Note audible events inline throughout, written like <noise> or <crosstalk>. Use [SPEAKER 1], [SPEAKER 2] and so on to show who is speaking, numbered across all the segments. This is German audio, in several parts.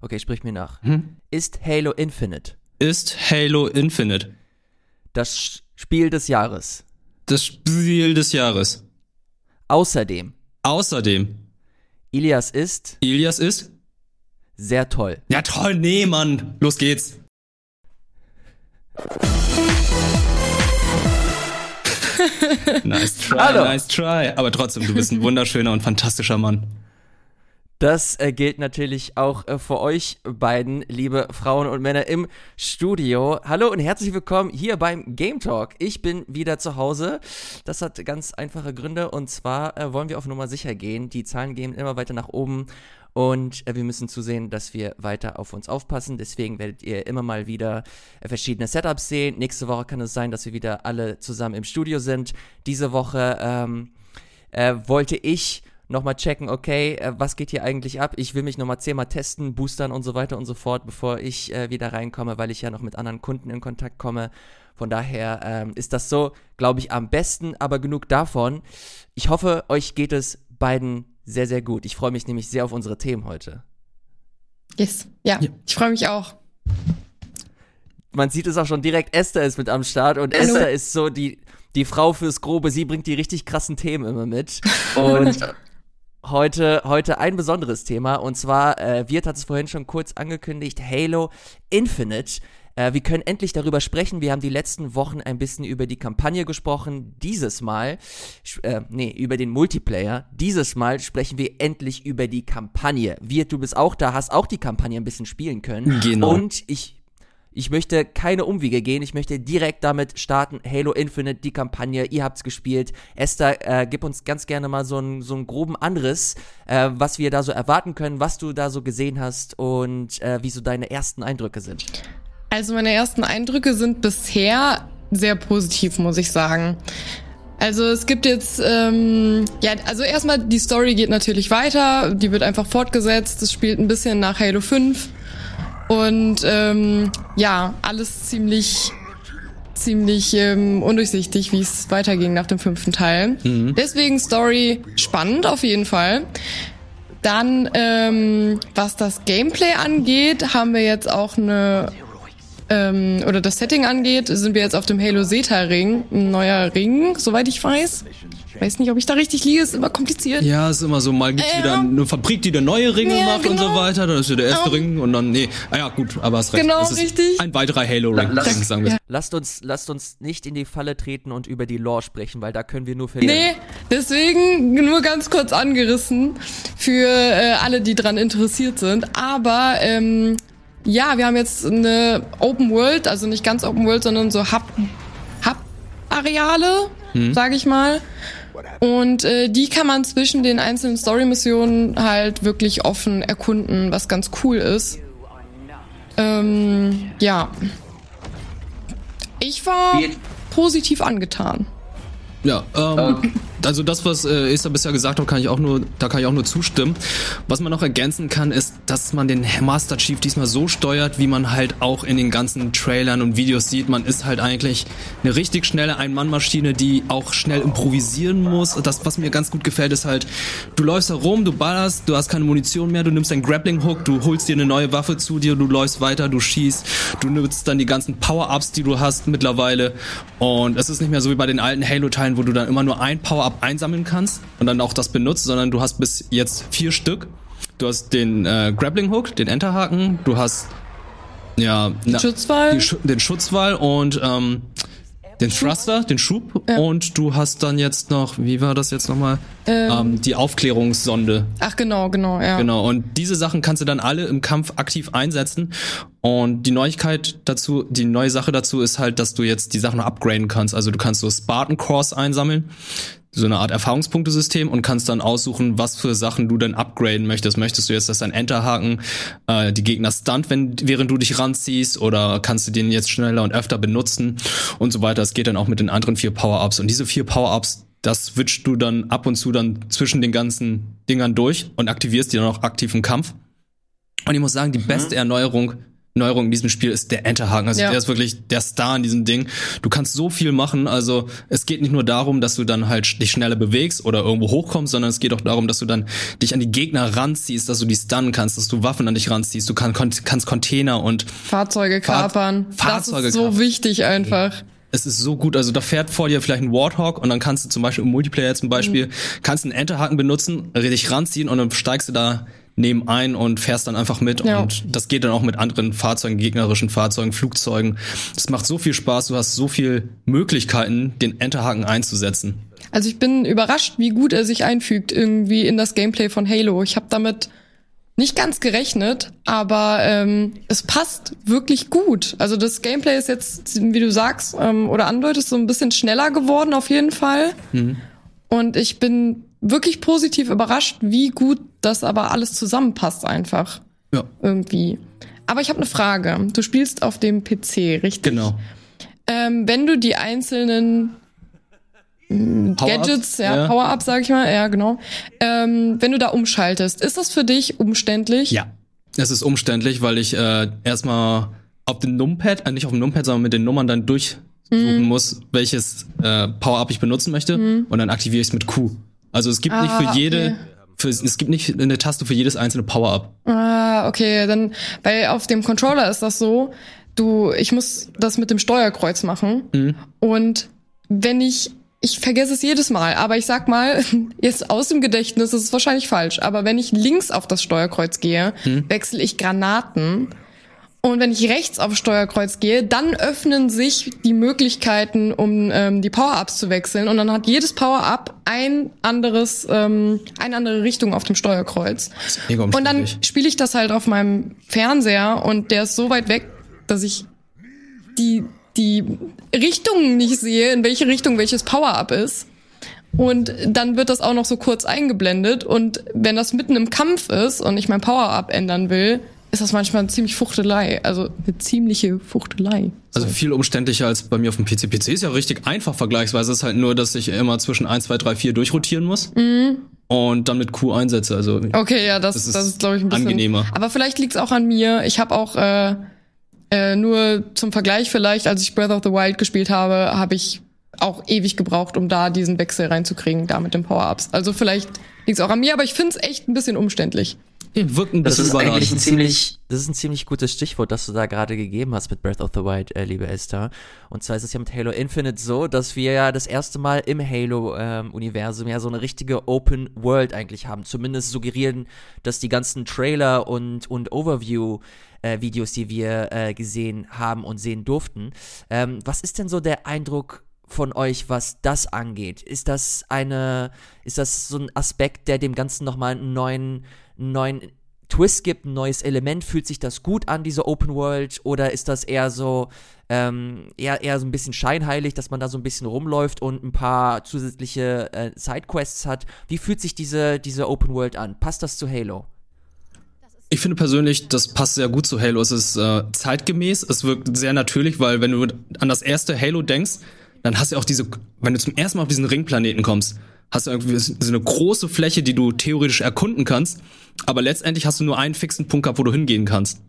[SPEAKER 1] Okay, sprich mir nach.
[SPEAKER 2] Hm?
[SPEAKER 1] Ist Halo Infinite
[SPEAKER 2] Ist Halo Infinite
[SPEAKER 1] das Spiel des Jahres?
[SPEAKER 2] das Spiel des Jahres?
[SPEAKER 1] Außerdem,
[SPEAKER 2] Außerdem,
[SPEAKER 1] Ilias ist
[SPEAKER 2] Ilias ist?
[SPEAKER 1] sehr toll.
[SPEAKER 2] Ja toll, nee, Mann. Los geht's. <laughs> nice try,
[SPEAKER 1] Hallo.
[SPEAKER 2] nice try. Aber trotzdem, du bist ein wunderschöner und fantastischer Mann.
[SPEAKER 1] Das äh, gilt natürlich auch äh, für euch beiden, liebe Frauen und Männer im Studio. Hallo und herzlich willkommen hier beim Game Talk. Ich bin wieder zu Hause. Das hat ganz einfache Gründe und zwar äh, wollen wir auf Nummer sicher gehen. Die Zahlen gehen immer weiter nach oben und äh, wir müssen zusehen, dass wir weiter auf uns aufpassen. Deswegen werdet ihr immer mal wieder äh, verschiedene Setups sehen. Nächste Woche kann es sein, dass wir wieder alle zusammen im Studio sind. Diese Woche ähm, äh, wollte ich nochmal checken, okay, äh, was geht hier eigentlich ab? Ich will mich nochmal zehnmal testen, boostern und so weiter und so fort, bevor ich äh, wieder reinkomme, weil ich ja noch mit anderen Kunden in Kontakt komme. Von daher ähm, ist das so, glaube ich, am besten, aber genug davon. Ich hoffe, euch geht es beiden sehr, sehr gut. Ich freue mich nämlich sehr auf unsere Themen heute.
[SPEAKER 3] Yes. Ja,
[SPEAKER 2] Ja.
[SPEAKER 3] ich freue mich auch.
[SPEAKER 1] Man sieht es auch schon direkt, Esther ist mit am Start und
[SPEAKER 3] Hallo.
[SPEAKER 1] Esther ist so die, die Frau fürs Grobe. Sie bringt die richtig krassen Themen immer mit. <laughs> Und <laughs> heute, heute ein besonderes Thema und zwar, äh, Wirt hat es vorhin schon kurz angekündigt, Halo Infinite. Äh, wir können endlich darüber sprechen. Wir haben die letzten Wochen ein bisschen über die Kampagne gesprochen. Dieses Mal, äh, nee, über den Multiplayer. Dieses Mal sprechen wir endlich über die Kampagne. Wirt, du bist auch da, hast auch die Kampagne ein bisschen spielen können.
[SPEAKER 2] Genau.
[SPEAKER 1] Und ich ich möchte keine Umwege gehen, ich möchte direkt damit starten. Halo Infinite, die Kampagne, ihr habt's gespielt. Esther, äh, gib uns ganz gerne mal so einen so groben Anriss, äh, was wir da so erwarten können, was du da so gesehen hast und äh, wie so deine ersten Eindrücke sind.
[SPEAKER 3] Also meine ersten Eindrücke sind bisher sehr positiv, muss ich sagen. Also es gibt jetzt, ähm, ja, also erstmal die Story geht natürlich weiter, die wird einfach fortgesetzt, es spielt ein bisschen nach Halo 5 und ähm, ja, alles ziemlich ziemlich ähm, undurchsichtig, wie es weiterging nach dem fünften Teil. Deswegen Story spannend auf jeden Fall. Dann, ähm, was das Gameplay angeht, haben wir jetzt auch eine ähm, oder das Setting angeht, sind wir jetzt auf dem Halo Zeta Ring, ein neuer Ring, soweit ich weiß. Weiß nicht, ob ich da richtig liege, ist immer kompliziert.
[SPEAKER 2] Ja, ist immer so, mal gibt's
[SPEAKER 3] Ja.
[SPEAKER 2] wieder eine Fabrik, die da neue Ringe
[SPEAKER 3] Ja,
[SPEAKER 2] macht und so
[SPEAKER 3] genau.
[SPEAKER 2] weiter. Dann ist ja der erste
[SPEAKER 3] Ja.
[SPEAKER 2] Ring und dann, nee. Ah ja, gut, aber hast recht.
[SPEAKER 3] Genau,
[SPEAKER 2] Es ist
[SPEAKER 3] richtig.
[SPEAKER 2] Ein weiterer Halo-Ring,
[SPEAKER 4] La- lass-
[SPEAKER 2] sagen wir.
[SPEAKER 3] Ja.
[SPEAKER 1] Lasst uns, lasst uns nicht in die Falle treten und über die Lore sprechen, weil da können wir nur verlieren.
[SPEAKER 3] Nee, deswegen nur ganz kurz angerissen für äh, alle, die dran interessiert sind. Aber ähm, ja, wir haben jetzt eine Open World, also nicht ganz Open World, sondern so Hub, Hub-Areale, sage ich mal. Und äh, die kann man zwischen den einzelnen Story-Missionen halt wirklich offen erkunden, was ganz cool ist. Ähm, ja. Ich war positiv angetan.
[SPEAKER 2] Ja, ähm, also das, was äh, Esther bisher gesagt hat, kann ich auch nur, da kann ich auch nur zustimmen. Was man noch ergänzen kann, ist, dass man den Master Chief diesmal so steuert, wie man halt auch in den ganzen Trailern und Videos sieht. Man ist halt eigentlich eine richtig schnelle Ein-Mann-Maschine, die auch schnell improvisieren muss. Das, was mir ganz gut gefällt, ist halt, du läufst herum, du ballerst, du hast keine Munition mehr, du nimmst einen Grappling-Hook, du holst dir eine neue Waffe zu dir, du läufst weiter, du schießt, du nutzt dann die ganzen Power-Ups, die du hast mittlerweile. Und es ist nicht mehr so wie bei den alten Halo-Teilen, wo du dann immer nur ein Power-Up einsammeln kannst und dann auch das benutzt, sondern du hast bis jetzt vier Stück. Du hast den äh, Grappling-Hook, den Enterhaken, du hast ja na,
[SPEAKER 3] Schutzwall?
[SPEAKER 2] Schu den Schutzwall und ähm, den Thruster, den Schub
[SPEAKER 3] Ja.
[SPEAKER 2] und du hast dann jetzt noch, wie war das jetzt nochmal? Ähm, die Aufklärungssonde.
[SPEAKER 3] Ach genau, genau, ja.
[SPEAKER 2] Genau, und diese Sachen kannst du dann alle im Kampf aktiv einsetzen. Und die Neuigkeit dazu, die neue Sache dazu ist halt, dass du jetzt die Sachen noch upgraden kannst. Also du kannst so Spartan Cores einsammeln, so eine Art Erfahrungspunktesystem und kannst dann aussuchen, was für Sachen du dann upgraden möchtest. Möchtest du jetzt, dass dein Enterhaken äh, die Gegner stunt, wenn, während du dich ranziehst, oder kannst du den jetzt schneller und öfter benutzen und so weiter. Es geht dann auch mit den anderen vier Power-Ups. Und diese vier Power-Ups, das switcht du dann ab und zu dann zwischen den ganzen Dingern durch und aktivierst die dann auch aktiv im Kampf. Und ich muss sagen, die beste Erneuerung Neuerung in diesem Spiel ist der Enterhaken. Also
[SPEAKER 3] Ja.
[SPEAKER 2] der ist wirklich der Star in diesem Ding. Du kannst so viel machen. Also es geht nicht nur darum, dass du dann halt dich schneller bewegst oder irgendwo hochkommst, sondern es geht auch darum, dass du dann dich an die Gegner ranziehst, dass du die stunnen kannst, dass du Waffen an dich ranziehst. Du kann, kannst Container und
[SPEAKER 3] Fahrzeuge kapern.
[SPEAKER 2] Fahrzeuge
[SPEAKER 3] das ist so
[SPEAKER 2] kapern.
[SPEAKER 3] wichtig einfach.
[SPEAKER 2] es ist so gut. Also da fährt vor dir vielleicht ein Warthog und dann kannst du zum Beispiel im Multiplayer zum Beispiel,
[SPEAKER 3] Mhm.
[SPEAKER 2] kannst einen Enterhaken benutzen, dich ranziehen und dann steigst du da neben ein und fährst dann einfach mit.
[SPEAKER 3] Ja.
[SPEAKER 2] Und das geht dann auch mit anderen Fahrzeugen, gegnerischen Fahrzeugen, Flugzeugen. Das macht so viel Spaß. Du hast so viel Möglichkeiten, den Enterhaken einzusetzen.
[SPEAKER 3] Also ich bin überrascht, wie gut er sich einfügt irgendwie in das Gameplay von Halo. Ich habe damit nicht ganz gerechnet, aber ähm, es passt wirklich gut. Also das Gameplay ist jetzt, wie du sagst ähm, oder andeutest, so ein bisschen schneller geworden auf jeden Fall. Und ich bin wirklich positiv überrascht, wie gut das aber alles zusammenpasst einfach
[SPEAKER 2] Ja,
[SPEAKER 3] irgendwie. Aber ich habe eine Frage. Du spielst auf dem PC, richtig?
[SPEAKER 2] genau.
[SPEAKER 3] Ähm, wenn du die einzelnen mm,
[SPEAKER 2] Power-ups,
[SPEAKER 3] Gadgets, ja,
[SPEAKER 2] ja.
[SPEAKER 3] Power-Ups, sag ich mal, ja, genau. Ähm, wenn du da umschaltest, ist das für dich umständlich?
[SPEAKER 2] Ja. Es ist umständlich, weil ich äh, erstmal auf dem Numpad, äh, nicht auf dem Numpad, sondern mit den Nummern dann durchsuchen
[SPEAKER 3] Mhm.
[SPEAKER 2] muss, welches äh, Power-Up ich benutzen möchte und dann aktiviere ich es mit Q. Also es gibt nicht
[SPEAKER 3] Ah,
[SPEAKER 2] für jede,
[SPEAKER 3] okay.
[SPEAKER 2] für, es gibt nicht eine Taste für jedes einzelne Power-Up.
[SPEAKER 3] Ah, okay, dann, weil auf dem Controller ist das so, du, ich muss das mit dem Steuerkreuz machen
[SPEAKER 2] Mhm.
[SPEAKER 3] und wenn ich, ich vergesse es jedes Mal, aber ich sag mal, <laughs> jetzt aus dem Gedächtnis, das ist wahrscheinlich falsch, aber wenn ich links auf das Steuerkreuz gehe,
[SPEAKER 2] Mhm.
[SPEAKER 3] wechsle ich Granaten und wenn ich rechts auf Steuerkreuz gehe, dann öffnen sich die Möglichkeiten, um ähm, die Power-Ups zu wechseln. Und dann hat jedes Power-Up ein anderes, ähm, eine andere Richtung auf dem Steuerkreuz. Und dann spiele ich das halt auf meinem Fernseher und der ist so weit weg, dass ich die, die Richtungen nicht sehe, in welche Richtung welches Power-Up ist. Und dann wird das auch noch so kurz eingeblendet. Und wenn das mitten im Kampf ist und ich mein Power-Up ändern will, ist das manchmal eine ziemlich Fuchtelei. Also eine ziemliche Fuchtelei.
[SPEAKER 2] Also viel umständlicher als bei mir auf dem PC. PC ist ja richtig einfach vergleichsweise. Es ist halt nur, dass ich immer zwischen 1, 2, 3, 4 durchrotieren muss. Und dann mit Q einsetze. Also
[SPEAKER 3] Okay, ja, das,
[SPEAKER 2] Das
[SPEAKER 3] das
[SPEAKER 2] ist
[SPEAKER 3] ist, glaube ich, ein bisschen
[SPEAKER 2] angenehmer.
[SPEAKER 3] Aber vielleicht liegt's auch an mir. Ich habe auch äh, äh, nur zum Vergleich vielleicht, als ich Breath of the Wild gespielt habe, habe ich auch ewig gebraucht, um da diesen Wechsel reinzukriegen, da mit den Power-Ups. Also vielleicht liegt's auch an mir, aber ich find's echt ein bisschen umständlich.
[SPEAKER 2] Wirkt ein
[SPEAKER 1] Das
[SPEAKER 2] bisschen
[SPEAKER 1] ist eigentlich ein ziemlich, das ist ein ziemlich gutes Stichwort, das du da gerade gegeben hast mit Breath of the Wild, äh, liebe Esther. Und zwar ist es ja mit Halo Infinite so, dass wir ja das erste Mal im Halo-Universum ja so eine richtige Open World eigentlich haben. Zumindest suggerieren, dass die ganzen Trailer und, und Overview-Videos, die wir äh, gesehen haben und sehen durften. Ähm, was ist denn so der Eindruck von euch, was das angeht? Ist das eine, ist das so ein Aspekt, der dem Ganzen nochmal einen neuen, einen neuen Twist gibt, ein neues Element? Fühlt sich das gut an, diese Open World? Oder ist das eher so, ähm, eher, eher so ein bisschen scheinheilig, dass man da so ein bisschen rumläuft und ein paar zusätzliche äh, Sidequests hat? Wie fühlt sich diese, diese Open World an? Passt das zu Halo?
[SPEAKER 2] Ich finde persönlich, das passt sehr gut zu Halo. Es ist äh, zeitgemäß, es wirkt sehr natürlich, weil wenn du an das erste Halo denkst, dann hast du auch diese, wenn du zum ersten Mal auf diesen Ringplaneten kommst, hast du irgendwie so eine große Fläche, die du theoretisch erkunden kannst, aber letztendlich hast du nur einen fixen Punkt gehabt, wo du hingehen kannst.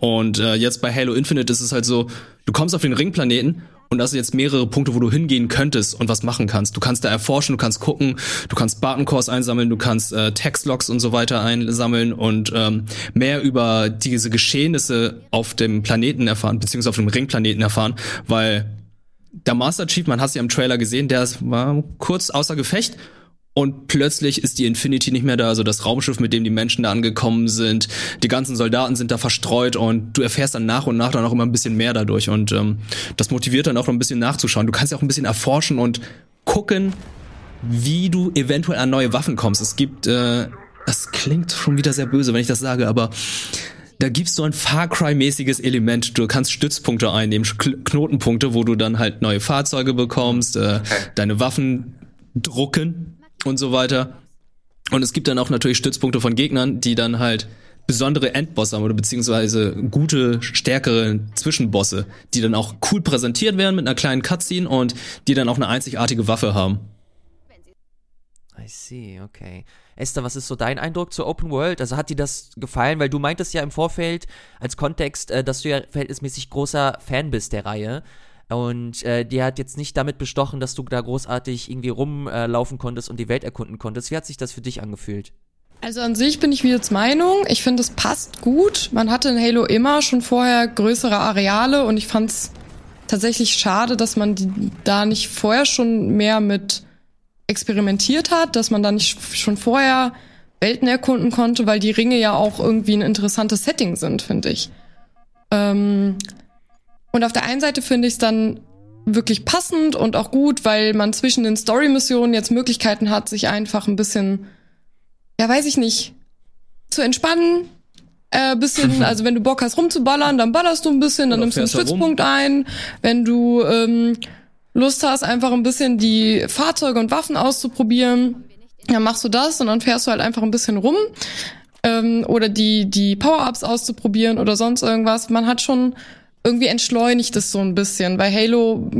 [SPEAKER 2] Und äh, jetzt bei Halo Infinite ist es halt so, du kommst auf den Ringplaneten und hast jetzt mehrere Punkte, wo du hingehen könntest und was machen kannst. Du kannst da erforschen, du kannst gucken, du kannst Barton Cores einsammeln, du kannst äh, Textlogs und so weiter einsammeln und ähm, mehr über diese Geschehnisse auf dem Planeten erfahren, beziehungsweise auf dem Ringplaneten erfahren, weil der Master Chief, man hat sie am Trailer gesehen, der war kurz außer Gefecht und plötzlich ist die Infinity nicht mehr da, also das Raumschiff, mit dem die Menschen da angekommen sind. Die ganzen Soldaten sind da verstreut und du erfährst dann nach und nach dann auch immer ein bisschen mehr dadurch und ähm, das motiviert dann auch noch ein bisschen nachzuschauen. Du kannst ja auch ein bisschen erforschen und gucken, wie du eventuell an neue Waffen kommst. Es gibt, äh, das klingt schon wieder sehr böse, wenn ich das sage, aber da gibt's so ein Far Cry-mäßiges Element. Du kannst Stützpunkte einnehmen, Knotenpunkte, wo du dann halt neue Fahrzeuge bekommst, äh, deine Waffen drucken und so weiter. Und es gibt dann auch natürlich Stützpunkte von Gegnern, die dann halt besondere Endbosse haben oder beziehungsweise gute, stärkere Zwischenbosse, die dann auch cool präsentiert werden mit einer kleinen Cutscene und die dann auch eine einzigartige Waffe haben.
[SPEAKER 1] I see, okay. Esther, was ist so dein Eindruck zur Open World? Also hat dir das gefallen? Weil du meintest ja im Vorfeld als Kontext, äh, dass du ja verhältnismäßig großer Fan bist der Reihe. Und äh, die hat jetzt nicht damit bestochen, dass du da großartig irgendwie rumlaufen konntest und die Welt erkunden konntest. Wie hat sich das für dich angefühlt?
[SPEAKER 3] Also an sich bin ich wie jetzt Meinung. Ich finde, es passt gut. Man hatte in Halo immer schon vorher größere Areale und ich fand es tatsächlich schade, dass man die, da nicht vorher schon mehr mit experimentiert hat, dass man da nicht schon vorher Welten erkunden konnte, weil die Ringe ja auch irgendwie ein interessantes Setting sind, finde ich. Ähm, und auf der einen Seite finde ich es dann wirklich passend und auch gut, weil man zwischen den Story-Missionen jetzt Möglichkeiten hat, sich einfach ein bisschen, ja, weiß ich nicht, zu entspannen. Äh, bisschen, <laughs> also wenn du Bock hast rumzuballern, dann ballerst du ein bisschen, dann Oder nimmst du einen Stützpunkt ein. Wenn du ähm, Lust hast, einfach ein bisschen die Fahrzeuge und Waffen auszuprobieren, dann machst du das und dann fährst du halt einfach ein bisschen rum. Ähm, oder die, die Power-Ups auszuprobieren oder sonst irgendwas. Man hat schon irgendwie entschleunigt es so ein bisschen. Bei Halo,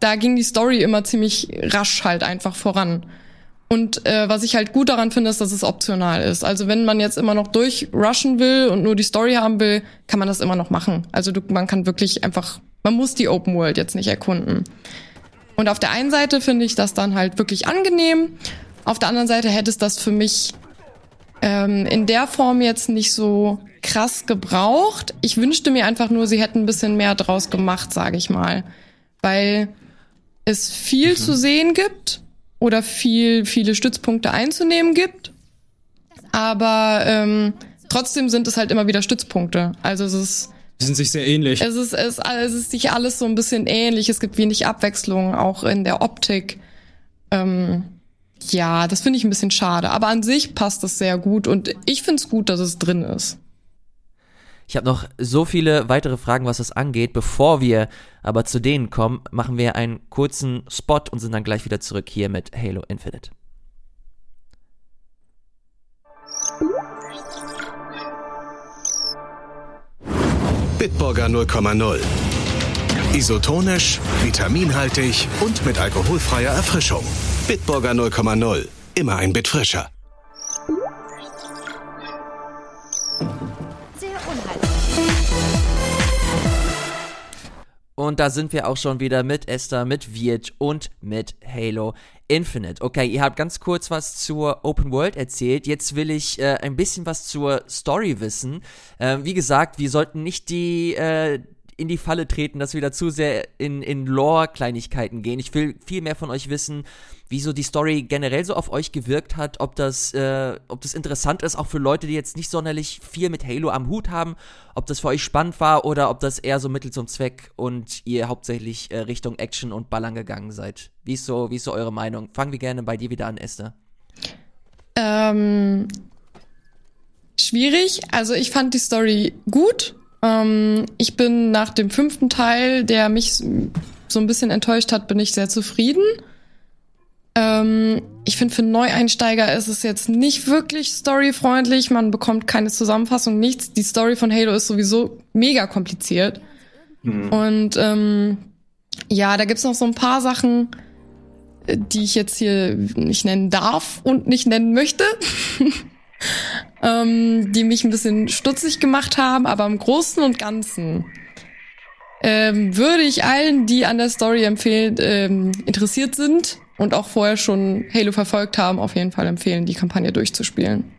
[SPEAKER 3] da ging die Story immer ziemlich rasch halt einfach voran. Und äh, was ich halt gut daran finde, ist, dass es optional ist. Also wenn man jetzt immer noch durchrushen will und nur die Story haben will, kann man das immer noch machen. Also du, man kann wirklich einfach man muss die Open World jetzt nicht erkunden. Und auf der einen Seite finde ich das dann halt wirklich angenehm. Auf der anderen Seite hätte es das für mich ähm, in der Form jetzt nicht so krass gebraucht. Ich wünschte mir einfach nur, sie hätten ein bisschen mehr draus gemacht, sage ich mal. Weil es viel mhm. zu sehen gibt oder viel, viele Stützpunkte einzunehmen gibt. Aber ähm, trotzdem sind es halt immer wieder Stützpunkte. Also es ist
[SPEAKER 2] die sind sich sehr ähnlich.
[SPEAKER 3] Es ist, es, es ist sich alles so ein bisschen ähnlich. Es gibt wenig Abwechslung, auch in der Optik. Ähm, ja, das finde ich ein bisschen schade. Aber an sich passt es sehr gut und ich finde es gut, dass es drin ist.
[SPEAKER 1] Ich habe noch so viele weitere Fragen, was das angeht. Bevor wir aber zu denen kommen, machen wir einen kurzen Spot und sind dann gleich wieder zurück hier mit Halo Infinite.
[SPEAKER 4] Bitburger 0,0. Isotonisch, vitaminhaltig und mit alkoholfreier Erfrischung. Bitburger 0,0. Immer ein Bit frischer.
[SPEAKER 1] Und da sind wir auch schon wieder mit Esther, mit Wirt und mit Halo Infinite. Okay, ihr habt ganz kurz was zur Open World erzählt. Jetzt will ich äh, ein bisschen was zur Story wissen. Äh, wie gesagt, wir sollten nicht die äh, in die Falle treten, dass wir da zu sehr in, in Lore-Kleinigkeiten gehen. Ich will viel mehr von euch wissen, wie so die Story generell so auf euch gewirkt hat, ob das, äh, ob das interessant ist, auch für Leute, die jetzt nicht sonderlich viel mit Halo am Hut haben, ob das für euch spannend war oder ob das eher so Mittel zum Zweck und ihr hauptsächlich äh, Richtung Action und Ballern gegangen seid. Wie ist so, wie ist so eure Meinung? Fangen wir gerne bei dir wieder an, Esther.
[SPEAKER 3] Ähm, schwierig. Also ich fand die Story gut. Ähm, ich bin nach dem fünften Teil, der mich so ein bisschen enttäuscht hat, bin ich sehr zufrieden. Ähm, ich finde, für Neueinsteiger ist es jetzt nicht wirklich storyfreundlich. Man bekommt keine Zusammenfassung, nichts. Die Story von Halo ist sowieso mega kompliziert. Mhm. Und ähm, ja, da gibt's noch so ein paar Sachen, äh, die ich jetzt hier nicht nennen darf und nicht nennen möchte. <laughs> ähm, die mich ein bisschen stutzig gemacht haben, aber im Großen und Ganzen ähm, würde ich allen, die an der Story empfehlen, ähm, interessiert sind, und auch vorher schon Halo verfolgt haben, auf jeden Fall empfehlen, die Kampagne durchzuspielen.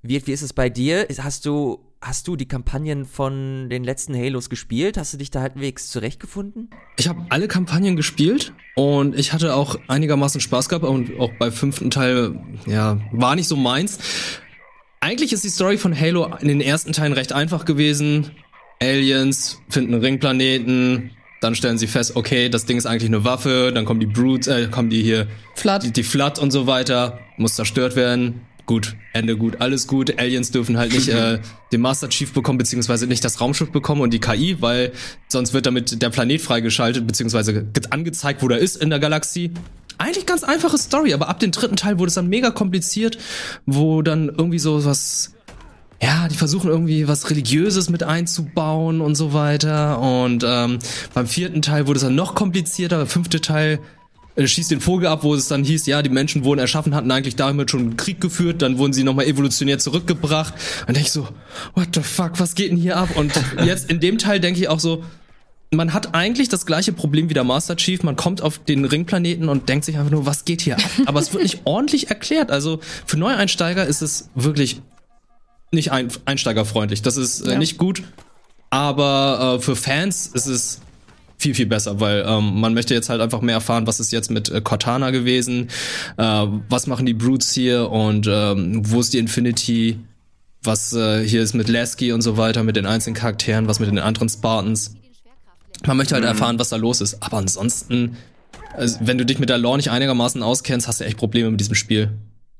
[SPEAKER 1] Wie, wie ist es bei dir? Hast du, hast du die Kampagnen von den letzten Halos gespielt? Hast du dich da halbwegs zurechtgefunden?
[SPEAKER 2] Ich habe alle Kampagnen gespielt und ich hatte auch einigermaßen Spaß gehabt und auch beim fünften Teil, ja, war nicht so meins. Eigentlich ist die Story von Halo in den ersten Teilen recht einfach gewesen. Aliens finden Ringplaneten, dann stellen sie fest, okay, das Ding ist eigentlich eine Waffe, dann kommen die Brutes, äh, kommen die hier,
[SPEAKER 3] Flood.
[SPEAKER 2] Die, die Flood und so weiter, muss zerstört werden. Gut, Ende gut, alles gut. Aliens dürfen halt nicht äh, <laughs> den Master Chief bekommen, beziehungsweise nicht das Raumschiff bekommen und die KI, weil sonst wird damit der Planet freigeschaltet, beziehungsweise angezeigt, wo der ist in der Galaxie. Eigentlich ganz einfache Story, aber ab dem dritten Teil wurde es dann mega kompliziert, wo dann irgendwie so was ja, die versuchen irgendwie was Religiöses mit einzubauen und so weiter. Und ähm, beim vierten Teil wurde es dann noch komplizierter. Der fünfte Teil äh, schießt den Vogel ab, wo es dann hieß, ja, die Menschen wurden erschaffen, hatten eigentlich damit schon einen Krieg geführt, dann wurden sie nochmal evolutionär zurückgebracht. Und denke ich so, what the fuck, was geht denn hier ab? Und <laughs> jetzt in dem Teil denke ich auch so, man hat eigentlich das gleiche Problem wie der Master Chief. Man kommt auf den Ringplaneten und denkt sich einfach nur, was geht hier ab? <laughs> Aber es wird nicht ordentlich erklärt. Also für Neueinsteiger ist es wirklich nicht ein, einsteigerfreundlich. Das ist äh, ja. nicht gut. Aber äh, für Fans ist es viel, viel besser, weil ähm, man möchte jetzt halt einfach mehr erfahren, was ist jetzt mit äh, Cortana gewesen, äh, was machen die Brutes hier und ähm, wo ist die Infinity, was äh, hier ist mit Lasky und so weiter, mit den einzelnen Charakteren, was mit den anderen Spartans. Man möchte halt mhm. erfahren, was da los ist. Aber ansonsten, also, wenn du dich mit der Lore nicht einigermaßen auskennst, hast du echt Probleme mit diesem Spiel.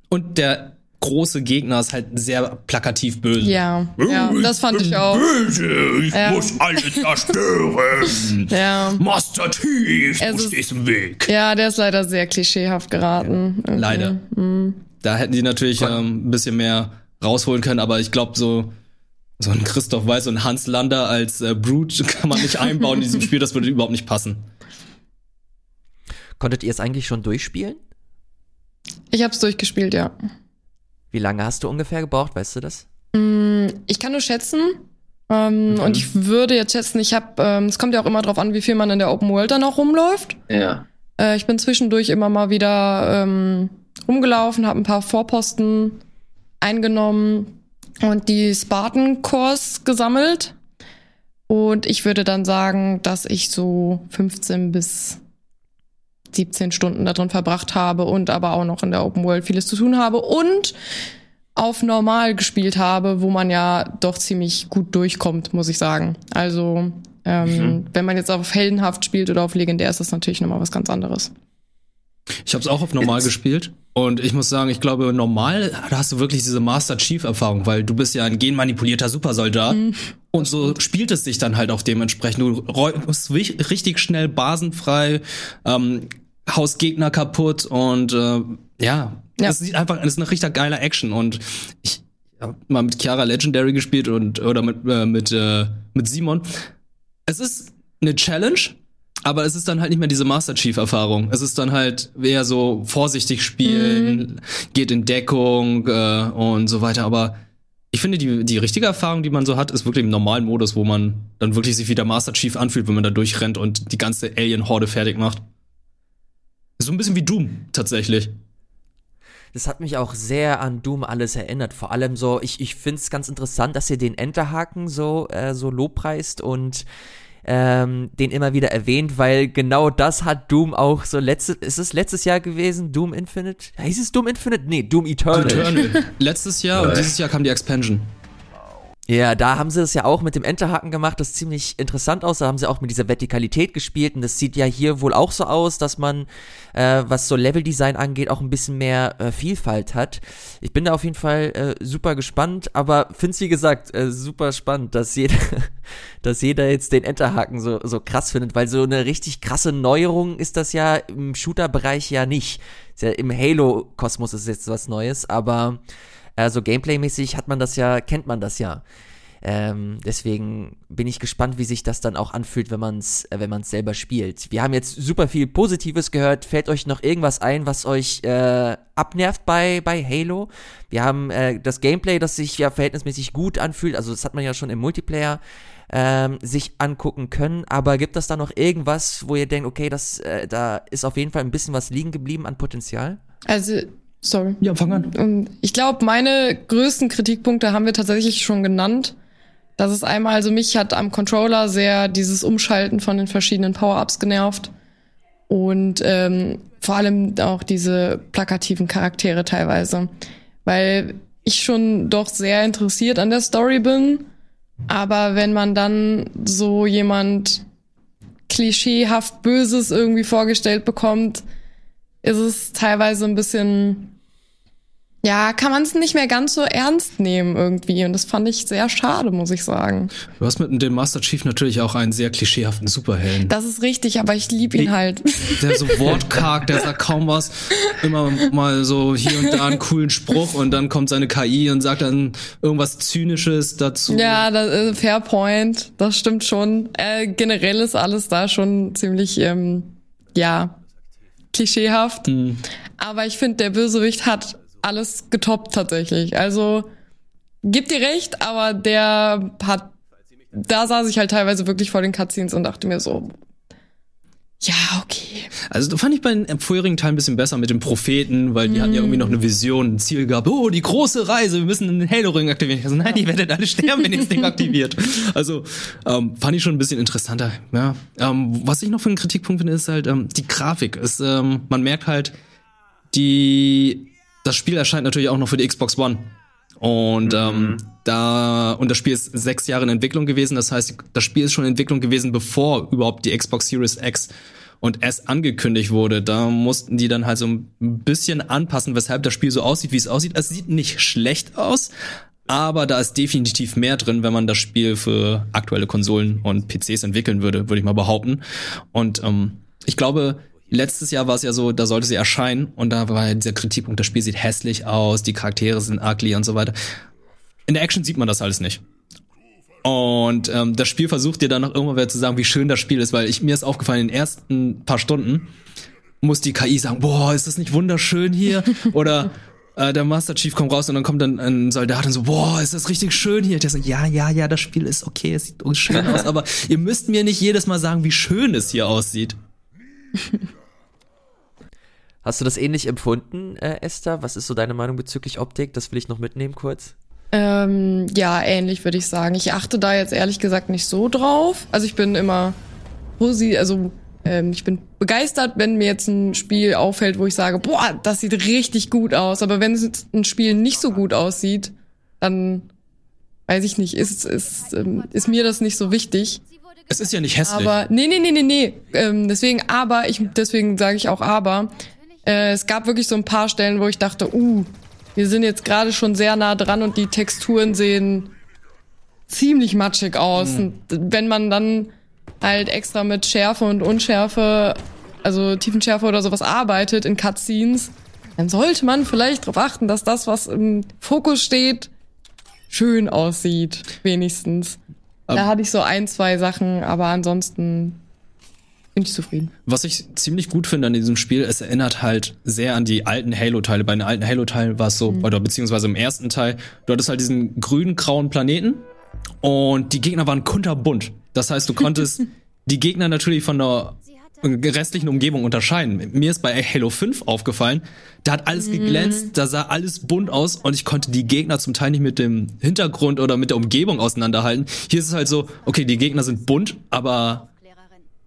[SPEAKER 2] Und der große Gegner ist halt sehr plakativ böse.
[SPEAKER 3] Ja, ja, das fand ich auch.
[SPEAKER 2] Böse, ich ja. muss alle zerstören. <laughs>
[SPEAKER 3] ja.
[SPEAKER 2] Master Chief, du stehst im Weg.
[SPEAKER 3] Ja, der ist leider sehr klischeehaft geraten.
[SPEAKER 2] Okay. Leider. Mhm. Da hätten die natürlich ähm, ein bisschen mehr rausholen können, aber ich glaube so so ein Christoph Weiß und Hans Lander als äh, Brute <laughs> kann man nicht einbauen in diesem Spiel, das würde überhaupt nicht passen.
[SPEAKER 1] Konntet ihr es eigentlich schon durchspielen?
[SPEAKER 3] Ich habe es durchgespielt, ja.
[SPEAKER 1] Wie lange hast du ungefähr gebraucht, weißt du das?
[SPEAKER 3] Mm, ich kann nur schätzen. Ähm, mhm. Und ich würde jetzt schätzen, ich habe, ähm, es kommt ja auch immer drauf an, wie viel man in der Open World dann auch rumläuft.
[SPEAKER 1] Ja.
[SPEAKER 3] Äh, ich bin zwischendurch immer mal wieder ähm, rumgelaufen, habe ein paar Vorposten eingenommen und die Spartan Cores gesammelt. Und ich würde dann sagen, dass ich so 15 bis 17 Stunden da drin verbracht habe und aber auch noch in der Open World vieles zu tun habe und auf normal gespielt habe, wo man ja doch ziemlich gut durchkommt, muss ich sagen. Also ähm, mhm. wenn man jetzt auf heldenhaft spielt oder auf legendär, ist das natürlich nochmal was ganz anderes.
[SPEAKER 2] Ich habe es auch auf normal It's gespielt und ich muss sagen, ich glaube, normal da hast du wirklich diese Master Chief Erfahrung, weil du bist ja ein genmanipulierter Supersoldat mhm. und so spielt es sich dann halt auch dementsprechend. Du räumst richtig schnell basenfrei, ähm, haust Gegner kaputt und äh, ja, ja. es sieht einfach, es ist eine richtig geile Action und ich habe mal mit Chiara Legendary gespielt und oder mit äh, mit äh, mit Simon. Es ist eine Challenge, aber es ist dann halt nicht mehr diese Master Chief Erfahrung. Es ist dann halt eher so vorsichtig spielen, mhm. geht in Deckung äh, und so weiter. Aber ich finde, die, die richtige Erfahrung, die man so hat, ist wirklich im normalen Modus, wo man dann wirklich sich wie der Master Chief anfühlt, wenn man da durchrennt und die ganze Alien-Horde fertig macht. So ein bisschen wie Doom, tatsächlich.
[SPEAKER 1] Das hat mich auch sehr an Doom alles erinnert. Vor allem so, ich, ich finde es ganz interessant, dass ihr den Enterhaken so, äh, so lobpreist und ähm, den immer wieder erwähnt, weil genau das hat Doom auch so letztes, ist es letztes Jahr gewesen? Doom Infinite? Hieß es Doom Infinite? Nee, Doom Eternal.
[SPEAKER 2] Eternal. letztes Jahr und dieses Jahr kam die Expansion.
[SPEAKER 1] Ja, da haben sie es ja auch mit dem Enterhaken gemacht, das ziemlich interessant aus. Da haben sie auch mit dieser Vertikalität gespielt und das sieht ja hier wohl auch so aus, dass man, äh, was so Leveldesign angeht, auch ein bisschen mehr äh, Vielfalt hat. Ich bin da auf jeden Fall äh, super gespannt, aber find's wie gesagt äh, super spannend, dass jeder, <laughs> dass jeder jetzt den Enterhaken so, so krass findet, weil so eine richtig krasse Neuerung ist das ja im Shooter-Bereich ja nicht. Ja Im Halo-Kosmos ist jetzt was Neues, aber also Gameplay-mäßig hat man das ja, kennt man das ja. Ähm, deswegen bin ich gespannt, wie sich das dann auch anfühlt, wenn man es äh, wenn man's selber spielt. Wir haben jetzt super viel Positives gehört. Fällt euch noch irgendwas ein, was euch äh, abnervt bei, bei Halo? Wir haben äh, das Gameplay, das sich ja verhältnismäßig gut anfühlt. Also das hat man ja schon im Multiplayer ähm, sich angucken können. Aber gibt es da noch irgendwas, wo ihr denkt, okay, das, äh, da ist auf jeden Fall ein bisschen was liegen geblieben an Potenzial?
[SPEAKER 3] Also Sorry.
[SPEAKER 2] Ja, fang
[SPEAKER 3] an. Ich glaube, meine größten Kritikpunkte haben wir tatsächlich schon genannt. Das ist einmal, also mich hat am Controller sehr dieses Umschalten von den verschiedenen Power-Ups genervt. Und ähm, vor allem auch diese plakativen Charaktere teilweise. Weil ich schon doch sehr interessiert an der Story bin. Aber wenn man dann so jemand klischeehaft Böses irgendwie vorgestellt bekommt, ist es teilweise ein bisschen ja, kann man es nicht mehr ganz so ernst nehmen irgendwie. Und das fand ich sehr schade, muss ich sagen.
[SPEAKER 2] Du hast mit dem Master Chief natürlich auch einen sehr klischeehaften Superhelden.
[SPEAKER 3] Das ist richtig, aber ich liebe ihn halt.
[SPEAKER 2] Der so wortkarg, der sagt kaum was. Immer mal so hier und da einen coolen Spruch und dann kommt seine KI und sagt dann irgendwas Zynisches dazu.
[SPEAKER 3] Ja, das, äh, fair point. Das stimmt schon. Äh, generell ist alles da schon ziemlich, ähm, ja, klischeehaft. Mhm. Aber ich finde, der Bösewicht hat alles getoppt tatsächlich. Also gib dir recht, aber der hat, da saß ich halt teilweise wirklich vor den Cutscenes und dachte mir so, ja, okay.
[SPEAKER 2] Also fand ich bei den vorherigen Teilen ein bisschen besser mit den Propheten, weil die mm. hatten ja irgendwie noch eine Vision, ein Ziel gehabt. Oh, die große Reise, wir müssen den Halo-Ring aktivieren. Also nein, die werdet alle sterben, wenn ihr das Ding aktiviert. <laughs> Also ähm, fand ich schon ein bisschen interessanter. Ja. Ähm, was ich noch für einen Kritikpunkt finde, ist halt ähm, die Grafik. Ist, ähm, man merkt halt, die das Spiel erscheint natürlich auch noch für die Xbox One. Und mhm. ähm, da und das Spiel ist sechs Jahre in Entwicklung gewesen. Das heißt, das Spiel ist schon in Entwicklung gewesen, bevor überhaupt die Xbox Series X und S angekündigt wurde. Da mussten die dann halt so ein bisschen anpassen, weshalb das Spiel so aussieht, wie es aussieht. Es sieht nicht schlecht aus, aber da ist definitiv mehr drin, wenn man das Spiel für aktuelle Konsolen und PCs entwickeln würde, würde ich mal behaupten. Und ähm, ich glaube, Letztes Jahr war es ja so, da sollte sie erscheinen und da war ja dieser Kritikpunkt, das Spiel sieht hässlich aus, die Charaktere sind ugly und so weiter. In der Action sieht man das alles nicht. Und ähm, das Spiel versucht dir dann noch irgendwann wieder zu sagen, wie schön das Spiel ist, weil ich mir ist aufgefallen, in den ersten paar Stunden muss die KI sagen, boah, ist das nicht wunderschön hier? <laughs> Oder äh, der Master Chief kommt raus und dann kommt dann ein Soldat und so, boah, ist das richtig schön hier? Der so, ja, ja, ja, das Spiel ist okay, es sieht schön aus, aber <laughs> ihr müsst mir nicht jedes Mal sagen, wie schön es hier aussieht.
[SPEAKER 1] Hast du das ähnlich empfunden, äh, Esther? Was ist so deine Meinung bezüglich Optik? Das will ich noch mitnehmen kurz.
[SPEAKER 3] Ähm, ja, ähnlich würde ich sagen. Ich achte da jetzt ehrlich gesagt nicht so drauf. Also ich bin immer posi, also ähm, ich bin begeistert, wenn mir jetzt ein Spiel auffällt, wo ich sage, boah, das sieht richtig gut aus. Aber wenn es ein Spiel nicht so gut aussieht, dann weiß ich nicht, ist, ist, ähm, ist mir das nicht so wichtig.
[SPEAKER 2] Es ist ja nicht hässlich.
[SPEAKER 3] Aber nee, nee, nee, nee, nee. Ähm, deswegen aber, ich deswegen sage ich auch aber. Äh, es gab wirklich so ein paar Stellen, wo ich dachte, uh, wir sind jetzt gerade schon sehr nah dran und die Texturen sehen ziemlich matschig aus. Mhm. Und wenn man dann halt extra mit Schärfe und Unschärfe, also Tiefenschärfe oder sowas arbeitet in Cutscenes, dann sollte man vielleicht darauf achten, dass das, was im Fokus steht, schön aussieht, wenigstens. Da hatte ich so ein, zwei Sachen, aber ansonsten bin ich zufrieden.
[SPEAKER 2] Was ich ziemlich gut finde an diesem Spiel, es erinnert halt sehr an die alten Halo-Teile. Bei den alten Halo-Teilen war es so, mhm. oder beziehungsweise im ersten Teil, du hattest halt diesen grün-grauen Planeten und die Gegner waren kunterbunt. Das heißt, du <laughs> konntest die Gegner natürlich von der restlichen Umgebung unterscheiden. Mir ist bei Halo 5 aufgefallen, da hat alles geglänzt, mhm. da sah alles bunt aus und ich konnte die Gegner zum Teil nicht mit dem Hintergrund oder mit der Umgebung auseinanderhalten. Hier ist es halt so, okay, die Gegner sind bunt, aber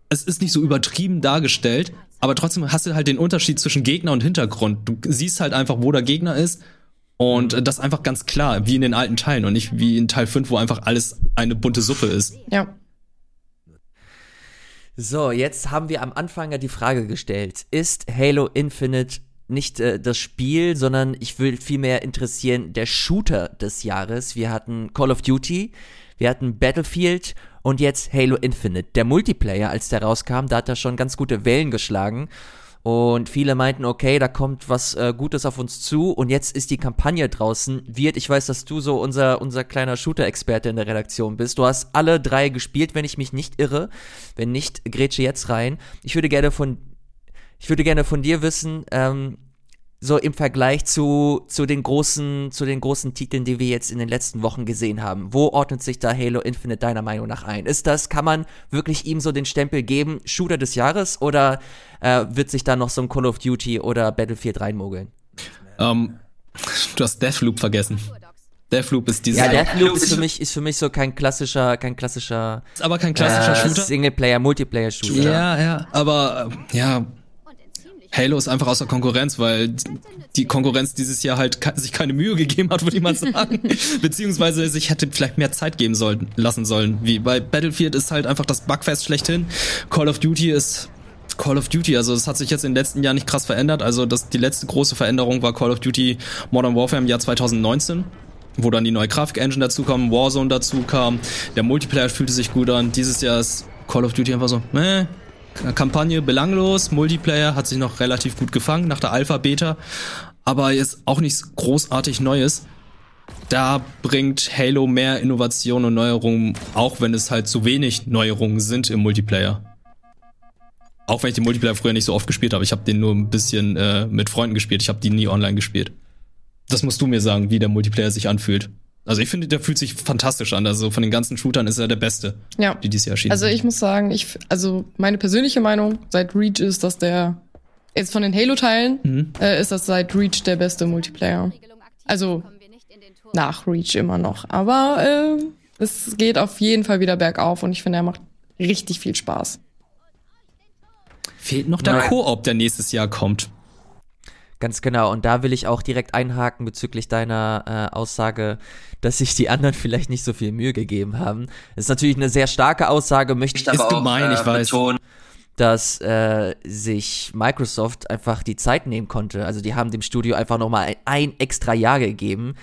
[SPEAKER 2] es ist nicht so übertrieben dargestellt, aber trotzdem hast du halt den Unterschied zwischen Gegner und Hintergrund. Du siehst halt einfach, wo der Gegner ist und das einfach ganz klar, wie in den alten Teilen und nicht wie in Teil 5, wo einfach alles eine bunte Suppe ist.
[SPEAKER 3] Ja.
[SPEAKER 1] So, jetzt haben wir am Anfang ja die Frage gestellt, ist Halo Infinite nicht äh, das Spiel, sondern ich will vielmehr interessieren, der Shooter des Jahres. Wir hatten Call of Duty, wir hatten Battlefield und jetzt Halo Infinite. Der Multiplayer, als der rauskam, da hat er schon ganz gute Wellen geschlagen. Und viele meinten, okay, da kommt was äh, Gutes auf uns zu. Und jetzt ist die Kampagne draußen. Wird, ich weiß, dass du so unser, unser kleiner Shooter-Experte in der Redaktion bist. Du hast alle drei gespielt, wenn ich mich nicht irre. Wenn nicht, grätsche jetzt rein. Ich würde gerne von, ich würde gerne von dir wissen, ähm, so im Vergleich zu, zu den großen, zu den großen Titeln, die wir jetzt in den letzten Wochen gesehen haben. Wo ordnet sich da Halo Infinite deiner Meinung nach ein? Ist das, kann man wirklich ihm so den Stempel geben, Shooter des Jahres, oder äh, wird sich da noch so ein Call of Duty oder Battlefield reinmogeln?
[SPEAKER 2] Um, ähm, du hast Deathloop vergessen. Deathloop ist dieser.
[SPEAKER 1] Ja, Deathloop ist für mich ist für mich so kein klassischer kein klassischer.
[SPEAKER 2] Ist aber kein klassischer äh, Shooter.
[SPEAKER 1] Singleplayer, Multiplayer Shooter.
[SPEAKER 2] Ja, ja. Aber äh, ja, Halo ist einfach außer Konkurrenz, weil die Konkurrenz dieses Jahr halt sich keine Mühe gegeben hat, <laughs> würde ich mal sagen. <laughs> Beziehungsweise sich hätte vielleicht mehr Zeit geben sollen, lassen sollen. Wie bei Battlefield ist halt einfach das Bugfest schlechthin. Call of Duty ist Call of Duty, also das hat sich jetzt in den letzten Jahren nicht krass verändert. Also das, die letzte große Veränderung war Call of Duty Modern Warfare im Jahr 2019 wo dann die neue Grafik-Engine dazu kam, Warzone dazu kam, der Multiplayer fühlte sich gut an. Dieses Jahr ist Call of Duty einfach so, meh, Kampagne belanglos, Multiplayer hat sich noch relativ gut gefangen nach der Alpha Beta, aber jetzt auch nichts großartig Neues. Da bringt Halo mehr Innovation und Neuerungen, auch wenn es halt zu wenig Neuerungen sind im Multiplayer. Auch wenn ich den Multiplayer früher nicht so oft gespielt habe. Ich habe den nur ein bisschen äh, mit Freunden gespielt. Ich habe die nie online gespielt. Das musst du mir sagen, wie der Multiplayer sich anfühlt. Also ich finde, der fühlt sich fantastisch an. Also von den ganzen Shootern ist er der beste,
[SPEAKER 3] Ja.
[SPEAKER 2] die dieses Jahr erschienen
[SPEAKER 3] Also ich muss sagen, ich, also meine persönliche Meinung seit Reach ist, dass der, jetzt von den Halo-Teilen,
[SPEAKER 2] Mhm.
[SPEAKER 3] äh, ist das seit Reach der beste Multiplayer. Also nach Reach immer noch. Aber äh, es geht auf jeden Fall wieder bergauf und ich finde, er macht richtig viel Spaß.
[SPEAKER 2] Fehlt noch der. Koop, der nächstes Jahr kommt.
[SPEAKER 1] Ganz genau. Und da will ich auch direkt einhaken bezüglich deiner äh, Aussage, dass sich die anderen <laughs> vielleicht nicht so viel Mühe gegeben haben. Das ist natürlich eine sehr starke Aussage, möchte ich
[SPEAKER 2] Ist
[SPEAKER 1] aber auch
[SPEAKER 2] gemein, ich weiß.
[SPEAKER 1] betonen, dass äh, sich Microsoft einfach die Zeit nehmen konnte. Also die haben dem Studio einfach nochmal ein, ein extra Jahr gegeben.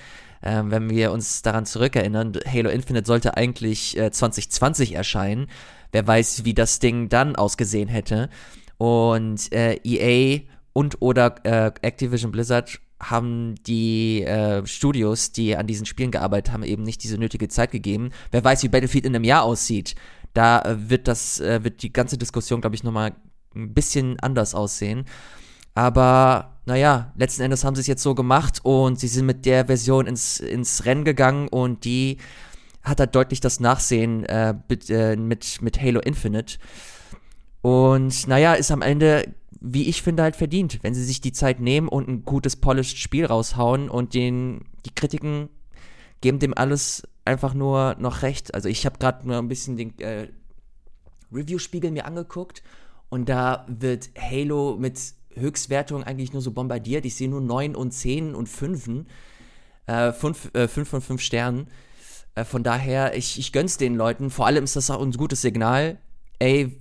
[SPEAKER 1] Ähm, wenn wir uns daran zurückerinnern, Halo Infinite sollte eigentlich äh, 2020 erscheinen. Wer weiß, wie das Ding dann ausgesehen hätte. Und äh, EA und oder äh, Activision Blizzard haben die äh, Studios, die an diesen Spielen gearbeitet haben, eben nicht diese nötige Zeit gegeben. Wer weiß, wie Battlefield in einem Jahr aussieht. Da äh, wird das, äh, wird die ganze Diskussion, glaube ich, nochmal ein bisschen anders aussehen. Aber naja, letzten Endes haben sie es jetzt so gemacht und sie sind mit der Version ins, ins Rennen gegangen und die hat halt deutlich das Nachsehen äh, äh, mit, mit Halo Infinite. Und naja, ist am Ende, wie ich finde, halt verdient, wenn sie sich die Zeit nehmen und ein gutes, polished Spiel raushauen und den, die Kritiken geben dem alles einfach nur noch recht. Also ich habe gerade mal ein bisschen den äh, Review-Spiegel mir angeguckt und da wird Halo mit Höchstwertung eigentlich nur so bombardiert. Ich sehe nur 9 und 10 und 5. Äh, 5, äh, 5 von 5 Sternen. Äh, von daher, ich, ich gönn's den Leuten. Vor allem ist das auch ein gutes Signal. Ey,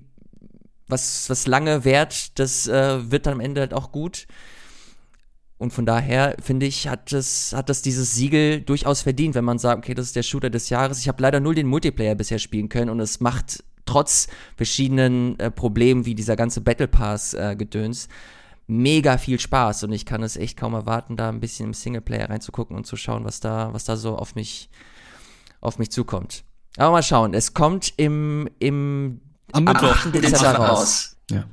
[SPEAKER 1] was, was lange währt, das äh, wird dann am Ende halt auch gut. Und von daher, finde ich, hat das, hat das dieses Siegel durchaus verdient, wenn man sagt, okay, das ist der Shooter des Jahres. Ich habe leider null den Multiplayer bisher spielen können und es macht trotz verschiedenen äh, Problemen wie dieser ganze Battle Pass äh, Gedöns mega viel Spaß und ich kann es echt kaum erwarten, da ein bisschen im Singleplayer reinzugucken und zu schauen, was da, was da so auf mich, auf mich zukommt. Aber mal schauen, es kommt im, im
[SPEAKER 2] Am
[SPEAKER 1] am
[SPEAKER 2] Mittwoch.
[SPEAKER 1] 8. Dezember raus.
[SPEAKER 2] Ja.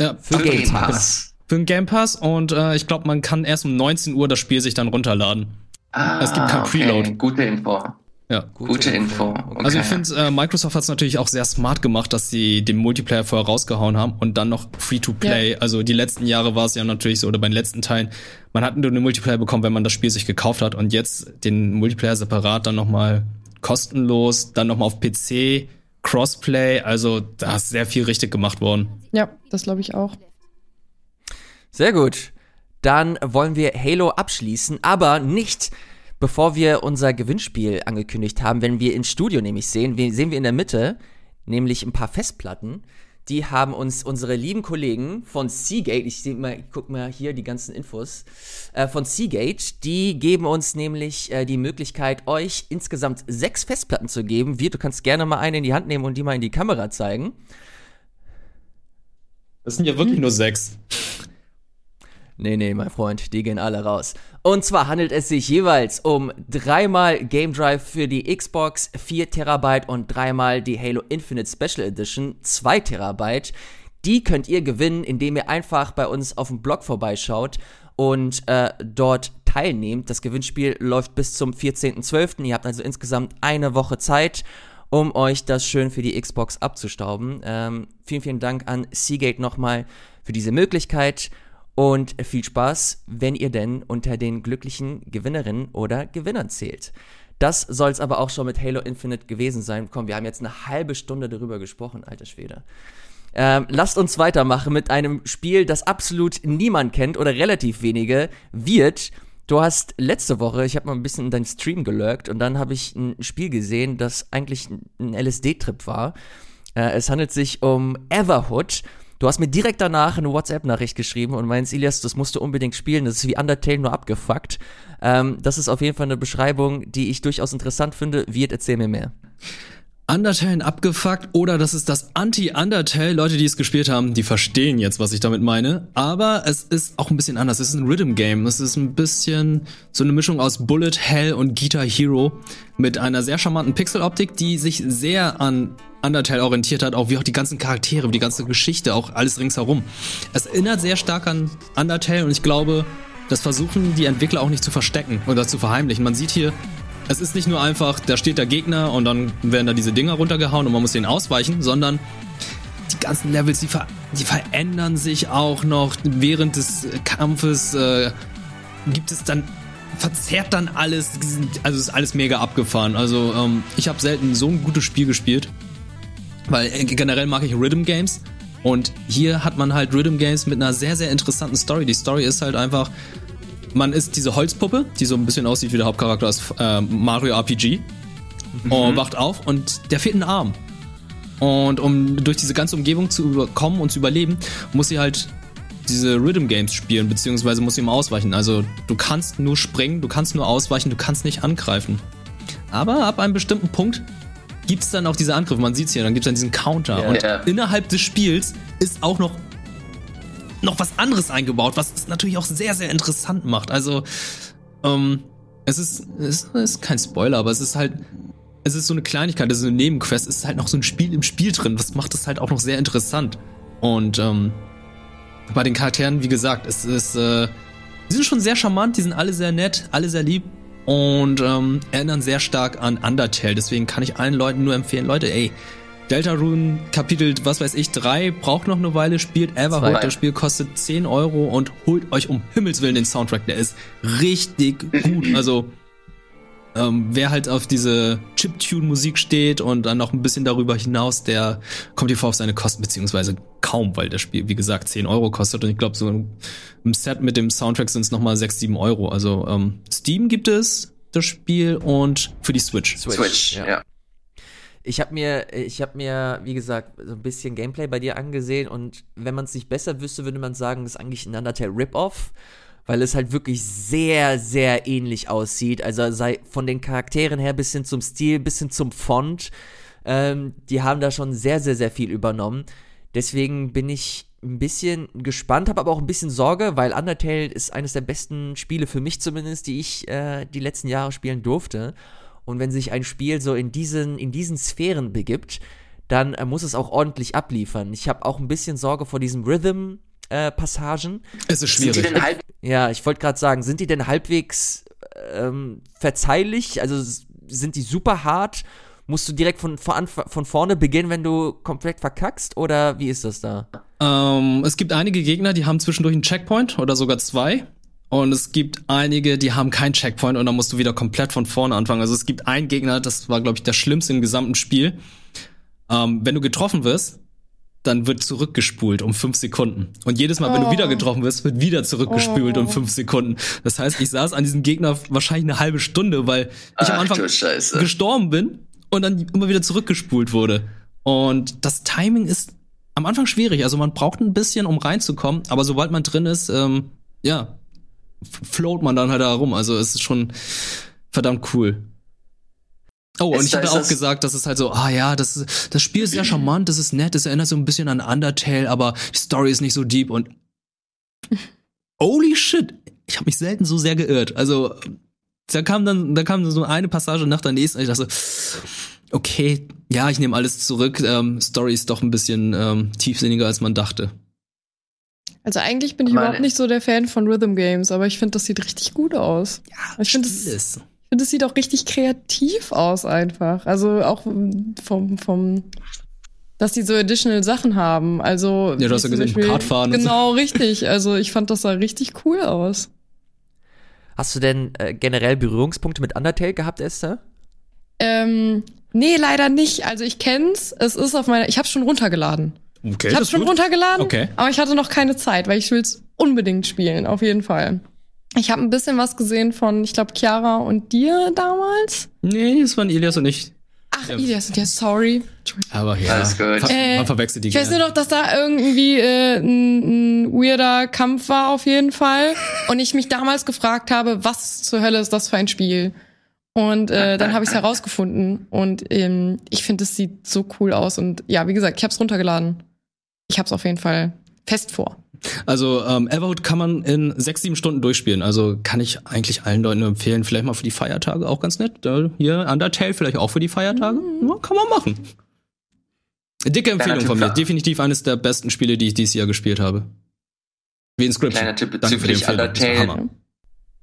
[SPEAKER 2] Ja,
[SPEAKER 1] Für
[SPEAKER 2] am
[SPEAKER 1] Game
[SPEAKER 2] Mittwoch,
[SPEAKER 1] Pass.
[SPEAKER 2] Für den Game Pass und äh, ich glaube, man kann erst um 19 Uhr das Spiel sich dann runterladen.
[SPEAKER 5] Ah,
[SPEAKER 2] Es gibt kein Preload.
[SPEAKER 5] Okay. Gute Info.
[SPEAKER 2] Ja.
[SPEAKER 5] Gute Info. Okay.
[SPEAKER 2] Also ich finde, äh, Microsoft hat es natürlich auch sehr smart gemacht, dass sie den Multiplayer vorher rausgehauen haben und dann noch Free-to-Play. Also die letzten Jahre war es ja natürlich so, oder bei den letzten Teilen, man hat nur den Multiplayer bekommen, wenn man das Spiel sich gekauft hat und jetzt den Multiplayer separat dann nochmal kostenlos, dann nochmal auf PC, Crossplay, also da ist sehr viel richtig gemacht worden.
[SPEAKER 3] Ja, das glaube ich auch.
[SPEAKER 1] Sehr gut. Dann wollen wir Halo abschließen, aber nicht bevor wir unser Gewinnspiel angekündigt haben. Wenn wir ins Studio nämlich sehen, sehen wir in der Mitte nämlich ein paar Festplatten. Die haben uns unsere lieben Kollegen von Seagate, ich mal, ich guck mal hier die ganzen Infos, äh, von Seagate, die geben uns nämlich äh, die Möglichkeit, euch insgesamt sechs Festplatten zu geben. Wir, du kannst gerne mal eine in die Hand nehmen und die mal in die Kamera zeigen.
[SPEAKER 2] Das sind ja wirklich nur sechs.
[SPEAKER 1] Nee, nee, mein Freund, die gehen alle raus. Und zwar handelt es sich jeweils um dreimal Game Drive für die Xbox, 4 Terabyte und dreimal die Halo Infinite Special Edition, 2 Terabyte. Die könnt ihr gewinnen, indem ihr einfach bei uns auf dem Blog vorbeischaut und äh, dort teilnehmt. Das Gewinnspiel läuft bis zum 14.12. Ihr habt also insgesamt eine Woche Zeit, um euch das schön für die Xbox abzustauben. Ähm, vielen, vielen Dank an Seagate nochmal für diese Möglichkeit. Und viel Spaß, wenn ihr denn unter den glücklichen Gewinnerinnen oder Gewinnern zählt. Das soll es aber auch schon mit Halo Infinite gewesen sein. Komm, wir haben jetzt eine halbe Stunde darüber gesprochen, alter Schwede. Ähm, lasst uns weitermachen mit einem Spiel, das absolut niemand kennt oder relativ wenige, wird. Du hast letzte Woche, ich habe mal ein bisschen in deinen Stream gelurkt und dann habe ich ein Spiel gesehen, das eigentlich ein LSD-Trip war. Äh, es handelt sich um Everhood. Du hast mir direkt danach eine WhatsApp-Nachricht geschrieben und meinst, Ilias, das musst du unbedingt spielen. Das ist wie Undertale nur abgefuckt. Ähm, das ist auf jeden Fall eine Beschreibung, die ich durchaus interessant finde. Wirt, erzähl mir mehr.
[SPEAKER 2] Undertale abgefuckt oder das ist das Anti-Undertale. Leute, die es gespielt haben, die verstehen jetzt, was ich damit meine. Aber es ist auch ein bisschen anders. Es ist ein Rhythm-Game. Es ist ein bisschen so eine Mischung aus Bullet Hell und Guitar Hero mit einer sehr charmanten Pixeloptik, die sich sehr an Undertale orientiert hat, auch wie auch die ganzen Charaktere, die ganze Geschichte, auch alles ringsherum. Es erinnert sehr stark an Undertale und ich glaube, das versuchen die Entwickler auch nicht zu verstecken oder zu verheimlichen. Man sieht hier es ist nicht nur einfach, da steht der Gegner und dann werden da diese Dinger runtergehauen und man muss denen ausweichen, sondern die ganzen Levels, die, ver die verändern sich auch noch während des Kampfes. Äh, gibt es dann verzerrt dann alles, also ist alles mega abgefahren. Also ähm, ich habe selten so ein gutes Spiel gespielt, weil äh, generell mag ich Rhythm Games und hier hat man halt Rhythm Games mit einer sehr sehr interessanten Story. Die Story ist halt einfach man ist diese Holzpuppe, die so ein bisschen aussieht wie der Hauptcharakter aus äh, Mario RPG. Mhm. Und wacht auf und der fehlt ein Arm. Und um durch diese ganze Umgebung zu kommen und zu überleben, muss sie halt diese Rhythm Games spielen, beziehungsweise muss sie ihm ausweichen. Also du kannst nur springen, du kannst nur ausweichen, du kannst nicht angreifen. Aber ab einem bestimmten Punkt gibt es dann auch diese Angriffe. Man sieht es hier, dann gibt es dann diesen Counter. Yeah, und yeah. innerhalb des Spiels ist auch noch noch was anderes eingebaut, was es natürlich auch sehr, sehr interessant macht. Also, ähm, es ist, es ist kein Spoiler, aber es ist halt, es ist so eine Kleinigkeit, es ist eine Nebenquest, es ist halt noch so ein Spiel im Spiel drin, was macht es halt auch noch sehr interessant. Und ähm, bei den Charakteren, wie gesagt, es ist, äh, die sind schon sehr charmant, die sind alle sehr nett, alle sehr lieb und ähm, erinnern sehr stark an Undertale. Deswegen kann ich allen Leuten nur empfehlen, Leute, ey, Deltarune Kapitel, was weiß ich, 3 braucht noch eine Weile, spielt Everhood. Das Spiel kostet 10 Euro und holt euch um Himmels Willen den Soundtrack. Der ist richtig gut. <clears throat> Also, ähm, wer halt auf diese Chiptune-Musik steht und dann noch ein bisschen darüber hinaus, der kommt hier vor auf seine Kosten, beziehungsweise kaum, weil das Spiel, wie gesagt, 10 Euro kostet und ich glaube, so im Set mit dem Soundtrack sind es nochmal 6, 7 Euro. Also ähm, Steam gibt es das Spiel und für die Switch.
[SPEAKER 5] Switch, Switch ja. ja.
[SPEAKER 1] Ich habe mir, ich habe mir, wie gesagt, so ein bisschen Gameplay bei dir angesehen und wenn man es nicht besser wüsste, würde man sagen, das ist eigentlich ein Undertale Rip-Off, weil es halt wirklich sehr, sehr ähnlich aussieht. Also sei von den Charakteren her bis hin zum Stil, bis hin zum Font. Ähm, die haben da schon sehr, sehr, sehr viel übernommen. Deswegen bin ich ein bisschen gespannt, habe aber auch ein bisschen Sorge, weil Undertale ist eines der besten Spiele für mich zumindest, die ich äh, die letzten Jahre spielen durfte. Und wenn sich ein Spiel so in diesen, in diesen Sphären begibt, dann äh, muss es auch ordentlich abliefern. Ich habe auch ein bisschen Sorge vor diesem Rhythm. Äh, Passagen.
[SPEAKER 2] Es ist schwierig.
[SPEAKER 1] ja, ich wollte gerade sagen, sind die denn halbwegs ähm, verzeihlich? Also sind die super hart? Musst du direkt von, von, von vorne beginnen, wenn du komplett verkackst? Oder wie ist das da?
[SPEAKER 2] Ähm, es gibt einige Gegner, die haben zwischendurch einen Checkpoint oder sogar zwei. Und es gibt einige, die haben keinen Checkpoint und dann musst du wieder komplett von vorne anfangen. Also es gibt einen Gegner, das war, glaube ich, der schlimmste im gesamten Spiel. Ähm, wenn du getroffen wirst, dann wird zurückgespult um fünf Sekunden. Und jedes Mal, oh. wenn du wieder oh. getroffen wirst, wird wieder zurückgespült oh. um fünf Sekunden. Das heißt, ich saß an diesem Gegner wahrscheinlich eine halbe Stunde, weil ich Ach, am Anfang gestorben bin und dann immer wieder zurückgespult wurde. Und das Timing ist am Anfang schwierig. Also man braucht ein bisschen, um reinzukommen, aber sobald man drin ist, ähm, ja, float man dann halt da rum. Also es ist schon verdammt cool. Oh, und ich hatte auch gesagt, dass es halt so, ah ja, das, das Spiel ist sehr charmant, das ist nett, das erinnert so ein bisschen an Undertale, aber die Story ist nicht so deep und <laughs> holy shit, ich habe mich selten so sehr geirrt. Also da kam dann, da kam so eine Passage nach der nächsten und ich dachte so, okay, ja, ich nehme alles zurück. Ähm, Story ist doch ein bisschen ähm, tiefsinniger, als man dachte.
[SPEAKER 3] Also eigentlich bin ich Meine. überhaupt nicht so der Fan von Rhythm Games, aber ich finde, das sieht richtig gut aus. Ja, ich finde, das, ich finde, das sieht auch richtig kreativ aus einfach. Also auch vom, vom, dass die so additional Sachen haben. Also
[SPEAKER 2] ja, du hast ja gesehen, Beispiel, Kartfahren.
[SPEAKER 3] Genau, so. richtig. Also ich fand, das sah richtig cool aus.
[SPEAKER 1] Hast du denn äh, generell Berührungspunkte mit Undertale gehabt, Esther?
[SPEAKER 3] Ähm, nee, leider nicht. Also ich kenn's. Es ist auf meiner, ich hab's schon runtergeladen. Okay, ich habe schon gut. runtergeladen, okay. aber ich hatte noch keine Zeit, weil ich will es unbedingt spielen, auf jeden Fall. Ich habe ein bisschen was gesehen von, ich glaube, Chiara und dir damals.
[SPEAKER 2] Nee, das waren Ilias und ich.
[SPEAKER 3] Ach, ja. Ilias und dir, sorry.
[SPEAKER 2] Aber ja,
[SPEAKER 5] Alles gut.
[SPEAKER 3] Äh, man verwechselt die Ich weiß nur noch, dass da irgendwie äh, ein, ein weirder Kampf war auf jeden Fall. <laughs> Und ich mich damals gefragt habe, was zur Hölle ist das für ein Spiel? Und äh, dann habe ich es herausgefunden und ähm, ich finde, es sieht so cool aus. Und ja, wie gesagt, ich habe es runtergeladen. Ich habe es auf jeden Fall fest vor.
[SPEAKER 2] Also ähm, Everhood kann man in sechs, sieben Stunden durchspielen. Also kann ich eigentlich allen Leuten empfehlen. Vielleicht mal für die Feiertage auch ganz nett. Da, hier Undertale vielleicht auch für die Feiertage. Ja, kann man machen. Dicke Empfehlung von mir. Definitiv eines der besten Spiele, die ich dieses Jahr gespielt habe. Wie Inscription.
[SPEAKER 5] Kleiner Tipp
[SPEAKER 2] Danke für die
[SPEAKER 5] bezüglich Undertale.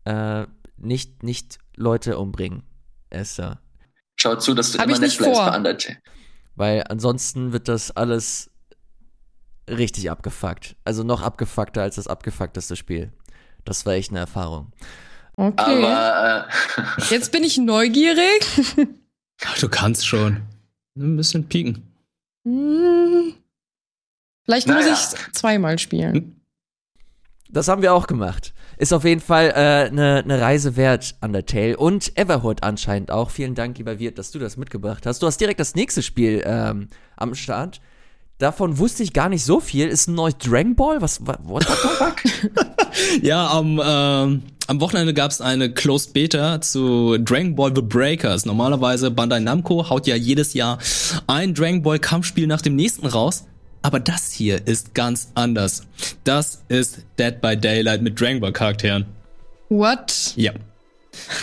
[SPEAKER 1] Äh, nicht, nicht Leute umbringen, Esther.
[SPEAKER 5] Schau zu, dass du
[SPEAKER 3] Hab
[SPEAKER 5] immer
[SPEAKER 3] vor.
[SPEAKER 5] bei Undertale.
[SPEAKER 1] Weil ansonsten wird das alles richtig abgefuckt. Also noch abgefuckter als das abgefuckteste Spiel. Das war echt eine Erfahrung.
[SPEAKER 3] Okay.
[SPEAKER 5] Aber <laughs> äh,
[SPEAKER 3] Jetzt bin ich neugierig. <laughs>
[SPEAKER 2] Du kannst schon. Ein bisschen pieken.
[SPEAKER 3] Hm. Vielleicht muss
[SPEAKER 5] Naja.
[SPEAKER 3] ich zweimal spielen.
[SPEAKER 1] Das haben wir auch gemacht. Ist auf jeden Fall eine äh, ne- ne Reise wert, Undertale. Und Everhood anscheinend auch. Vielen Dank, lieber Wirt, dass du das mitgebracht hast. Du hast direkt das nächste Spiel ähm, am Start. Davon wusste ich gar nicht so viel. Ist ein neues Dragon Ball? Was, wa- what the fuck? <laughs>
[SPEAKER 2] Ja, am, ähm, am Wochenende gab es eine Closed Beta zu Dragon Ball The Breakers. Normalerweise Bandai Namco haut ja jedes Jahr ein Dragon Ball Kampfspiel nach dem nächsten raus. Aber das hier ist ganz anders. Das ist Dead by Daylight mit Dragon Ball Charakteren.
[SPEAKER 3] What?
[SPEAKER 2] Ja.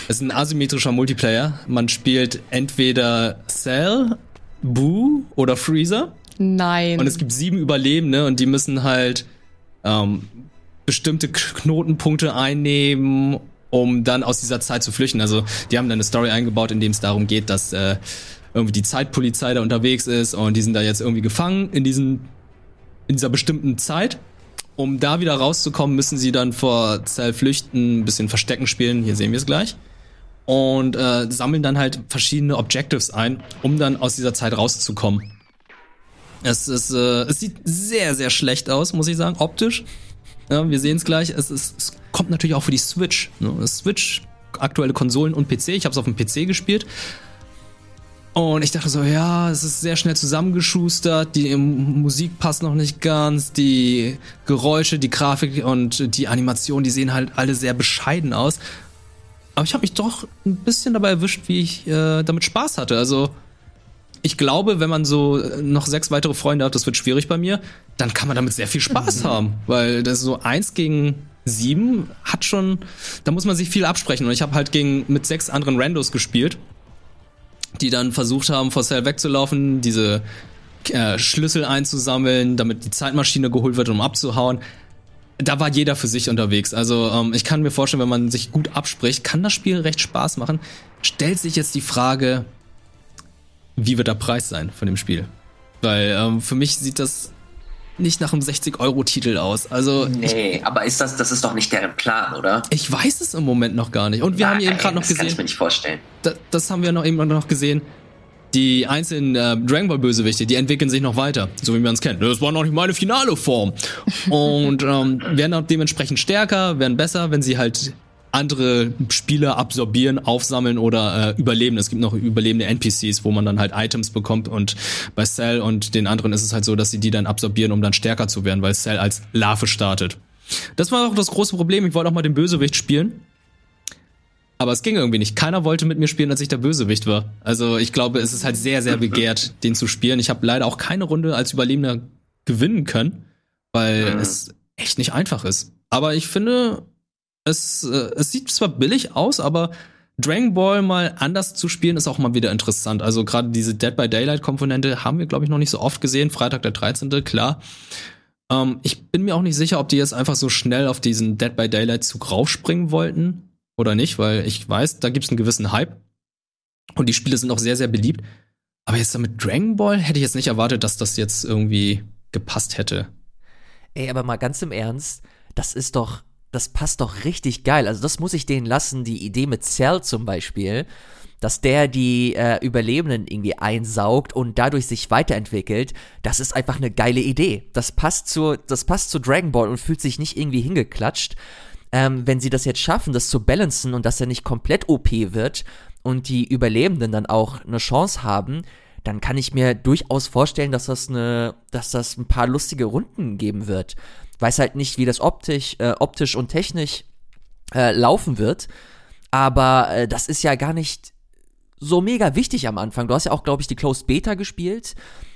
[SPEAKER 2] Es ist ein asymmetrischer Multiplayer. Man spielt entweder Cell, Boo oder Freezer.
[SPEAKER 3] Nein.
[SPEAKER 2] Und es gibt sieben Überlebende und die müssen halt ähm, bestimmte Knotenpunkte einnehmen, um dann aus dieser Zeit zu flüchten. Also die haben dann eine Story eingebaut, in dem es darum geht, dass äh, irgendwie die Zeitpolizei da unterwegs ist und die sind da jetzt irgendwie gefangen in diesen in dieser bestimmten Zeit. Um da wieder rauszukommen, müssen sie dann vor Cell flüchten, ein bisschen Verstecken spielen, hier sehen wir es gleich. Und äh, sammeln dann halt verschiedene Objectives ein, um dann aus dieser Zeit rauszukommen. Es ist, äh, es sieht sehr, sehr schlecht aus, muss ich sagen, optisch. Ja, wir sehen es gleich. Es, kommt natürlich auch für die Switch. Ne? Switch, aktuelle Konsolen und PC. Ich habe es auf dem PC gespielt. Und ich dachte so, ja, es ist sehr schnell zusammengeschustert, die ähm, Musik passt noch nicht ganz, die Geräusche, die Grafik und die Animation, die sehen halt alle sehr bescheiden aus. Aber ich habe mich doch ein bisschen dabei erwischt, wie ich äh, damit Spaß hatte. Also ich glaube, wenn man so äh, noch sechs weitere Freunde hat, das wird schwierig bei mir, dann kann man damit sehr viel Spaß haben. Weil das so eins gegen sieben hat schon, da muss man sich viel absprechen. Und ich habe halt gegen mit sechs anderen Randos gespielt, die dann versucht haben, vor Cell wegzulaufen, diese äh, Schlüssel einzusammeln, damit die Zeitmaschine geholt wird, um abzuhauen. Da war jeder für sich unterwegs. Also ähm, ich kann mir vorstellen, wenn man sich gut abspricht, kann das Spiel recht Spaß machen. Stellt sich jetzt die Frage, wie wird der Preis sein von dem Spiel? Weil ähm, für mich sieht das nicht nach einem 60-Euro-Titel aus. Also
[SPEAKER 5] nee, aber ist das, das ist doch nicht deren Plan, oder?
[SPEAKER 2] ich weiß es im Moment noch gar nicht. Und wir haben eben
[SPEAKER 5] Nein,
[SPEAKER 2] gerade noch
[SPEAKER 5] das kann ich
[SPEAKER 2] gesehen,
[SPEAKER 5] mir nicht vorstellen.
[SPEAKER 2] da, das haben wir noch eben noch gesehen, die einzelnen äh, Dragon Ball Bösewichte, die entwickeln sich noch weiter, so wie man es kennt. Das war noch nicht meine finale Form. Und ähm, werden auch dementsprechend stärker, werden besser, wenn sie halt andere Spieler absorbieren, aufsammeln oder äh, überleben. Es gibt noch überlebende NPCs, wo man dann halt Items bekommt und bei Cell und den anderen ist es halt so, dass sie die dann absorbieren, um dann stärker zu werden, weil Cell als Larve startet. Das war auch das große Problem. Ich wollte auch mal den Bösewicht spielen. Aber es ging irgendwie nicht. Keiner wollte mit mir spielen, als ich der Bösewicht war. Also ich glaube, es ist halt sehr, sehr begehrt, <laughs> den zu spielen. Ich habe leider auch keine Runde als Überlebender gewinnen können, weil
[SPEAKER 5] Mhm.
[SPEAKER 2] es echt nicht einfach ist. Aber ich finde, es, äh, es sieht zwar billig aus, aber Dragon Ball mal anders zu spielen ist auch mal wieder interessant. Also gerade diese Dead by Daylight Komponente haben wir, glaube ich, noch nicht so oft gesehen. Freitag der 13. klar. Ähm, ich bin mir auch nicht sicher, ob die jetzt einfach so schnell auf diesen Dead by Daylight Zug raufspringen wollten oder nicht, weil ich weiß, da gibt's einen gewissen Hype. Und die Spiele sind auch sehr, sehr beliebt. Aber jetzt damit Dragon Ball hätte ich jetzt nicht erwartet, dass das jetzt irgendwie gepasst hätte.
[SPEAKER 1] Ey, aber mal ganz im Ernst, das ist doch, das passt doch richtig geil. Also das muss ich denen lassen, die Idee mit Cell zum Beispiel, dass der die äh, Überlebenden irgendwie einsaugt und dadurch sich weiterentwickelt, das ist einfach eine geile Idee. Das passt zu, das passt zu Dragon Ball und fühlt sich nicht irgendwie hingeklatscht. Ähm, wenn sie das jetzt schaffen, das zu balancen und dass er nicht komplett OP wird und die Überlebenden dann auch eine Chance haben, dann kann ich mir durchaus vorstellen, dass das eine, dass das ein paar lustige Runden geben wird. Weiß halt nicht, wie das optisch, äh, optisch und technisch äh, laufen wird, aber äh, das ist ja gar nicht so mega wichtig am Anfang. Du hast ja auch, glaube ich, die Closed Beta gespielt.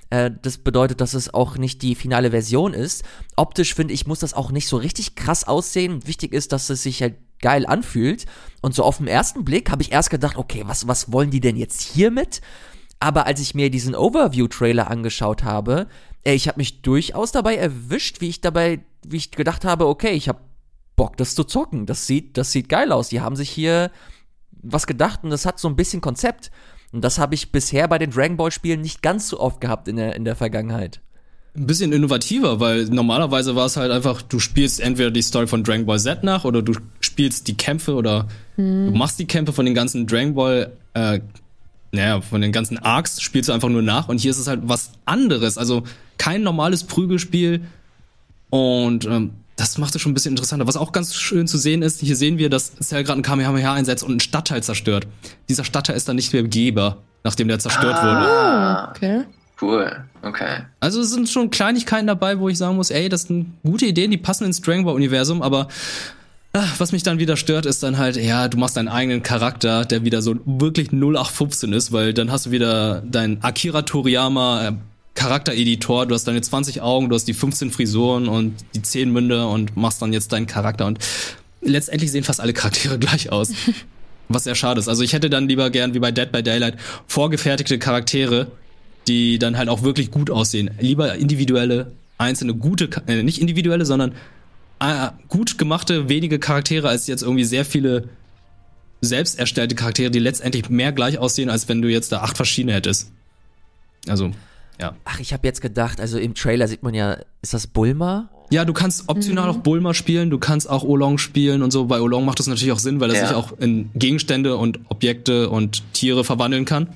[SPEAKER 1] Äh, das bedeutet, dass es auch nicht die finale Version ist. Optisch finde ich, muss das auch nicht so richtig krass aussehen. Wichtig ist, dass es sich halt geil anfühlt. Und so auf den ersten Blick habe ich erst gedacht, okay, was, was wollen die denn jetzt hiermit? Aber als ich mir diesen Overview-Trailer angeschaut habe, ich habe mich durchaus dabei erwischt, wie ich dabei, wie ich gedacht habe, okay, ich habe Bock, das zu zocken. Das sieht, das sieht geil aus. Die haben sich hier was gedacht und das hat so ein bisschen Konzept. Und das habe ich bisher bei den Dragon Ball Spielen nicht ganz so oft gehabt in der, in der Vergangenheit.
[SPEAKER 2] Ein bisschen innovativer, weil normalerweise war es halt einfach, du spielst entweder die Story von Dragon Ball Z nach oder du spielst die Kämpfe oder hm. du machst die Kämpfe von den ganzen Dragon Ball, äh, naja, von den ganzen Arcs spielst du einfach nur nach und hier ist es halt was anderes. Also kein normales Prügelspiel und ähm, das macht es schon ein bisschen interessanter. Was auch ganz schön zu sehen ist, hier sehen wir, dass Cell gerade ein Kamehameha einsetzt und einen Stadtteil zerstört. Dieser Stadtteil ist dann nicht mehr begehbar, nachdem der zerstört ah, wurde.
[SPEAKER 3] Ah, okay.
[SPEAKER 5] Cool, okay.
[SPEAKER 2] Also es sind schon Kleinigkeiten dabei, wo ich sagen muss, ey, das sind gute Ideen, die passen ins Dragon Ball Universum, aber ach, was mich dann wieder stört, ist dann halt, ja, du machst deinen eigenen Charakter, der wieder so wirklich 0815 ist, weil dann hast du wieder deinen Akira Toriyama äh, Charaktereditor, du hast deine 20 Augen, du hast die 15 Frisuren und die 10 Münde und machst dann jetzt deinen Charakter und letztendlich sehen fast alle Charaktere <laughs> gleich aus. Was sehr schade ist. Also ich hätte dann lieber gern wie bei Dead by Daylight vorgefertigte Charaktere, die dann halt auch wirklich gut aussehen. Lieber individuelle, einzelne gute, äh, nicht individuelle, sondern äh, gut gemachte, wenige Charaktere als jetzt irgendwie sehr viele selbst erstellte Charaktere, die letztendlich mehr gleich aussehen, als wenn du jetzt da acht verschiedene hättest. Also, ja.
[SPEAKER 1] Ach, ich habe jetzt gedacht, also im Trailer sieht man ja, ist das Bulma?
[SPEAKER 2] Ja, du kannst optional mhm. auch Bulma spielen, du kannst auch Olong spielen und so. Bei Olong macht das natürlich auch Sinn, weil er ja. sich auch in Gegenstände und Objekte und Tiere verwandeln kann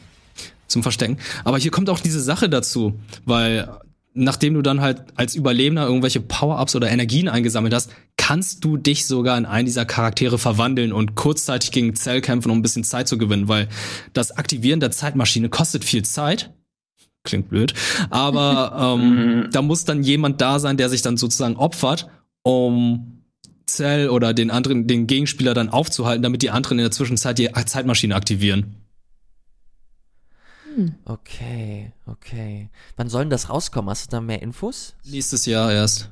[SPEAKER 2] zum Verstecken. Aber hier kommt auch diese Sache dazu, weil nachdem du dann halt als Überlebender irgendwelche Power-Ups oder Energien eingesammelt hast, kannst du dich sogar in einen dieser Charaktere verwandeln und kurzzeitig gegen Zell kämpfen, um ein bisschen Zeit zu gewinnen, weil das Aktivieren der Zeitmaschine kostet viel Zeit klingt blöd, aber ähm, mhm. da muss dann jemand da sein, der sich dann sozusagen opfert, um Cell oder den anderen, den Gegenspieler dann aufzuhalten, damit die anderen in der Zwischenzeit die Zeitmaschine aktivieren.
[SPEAKER 1] Hm. Okay, okay. Wann soll denn das rauskommen? Hast du da mehr Infos?
[SPEAKER 2] Nächstes Jahr erst.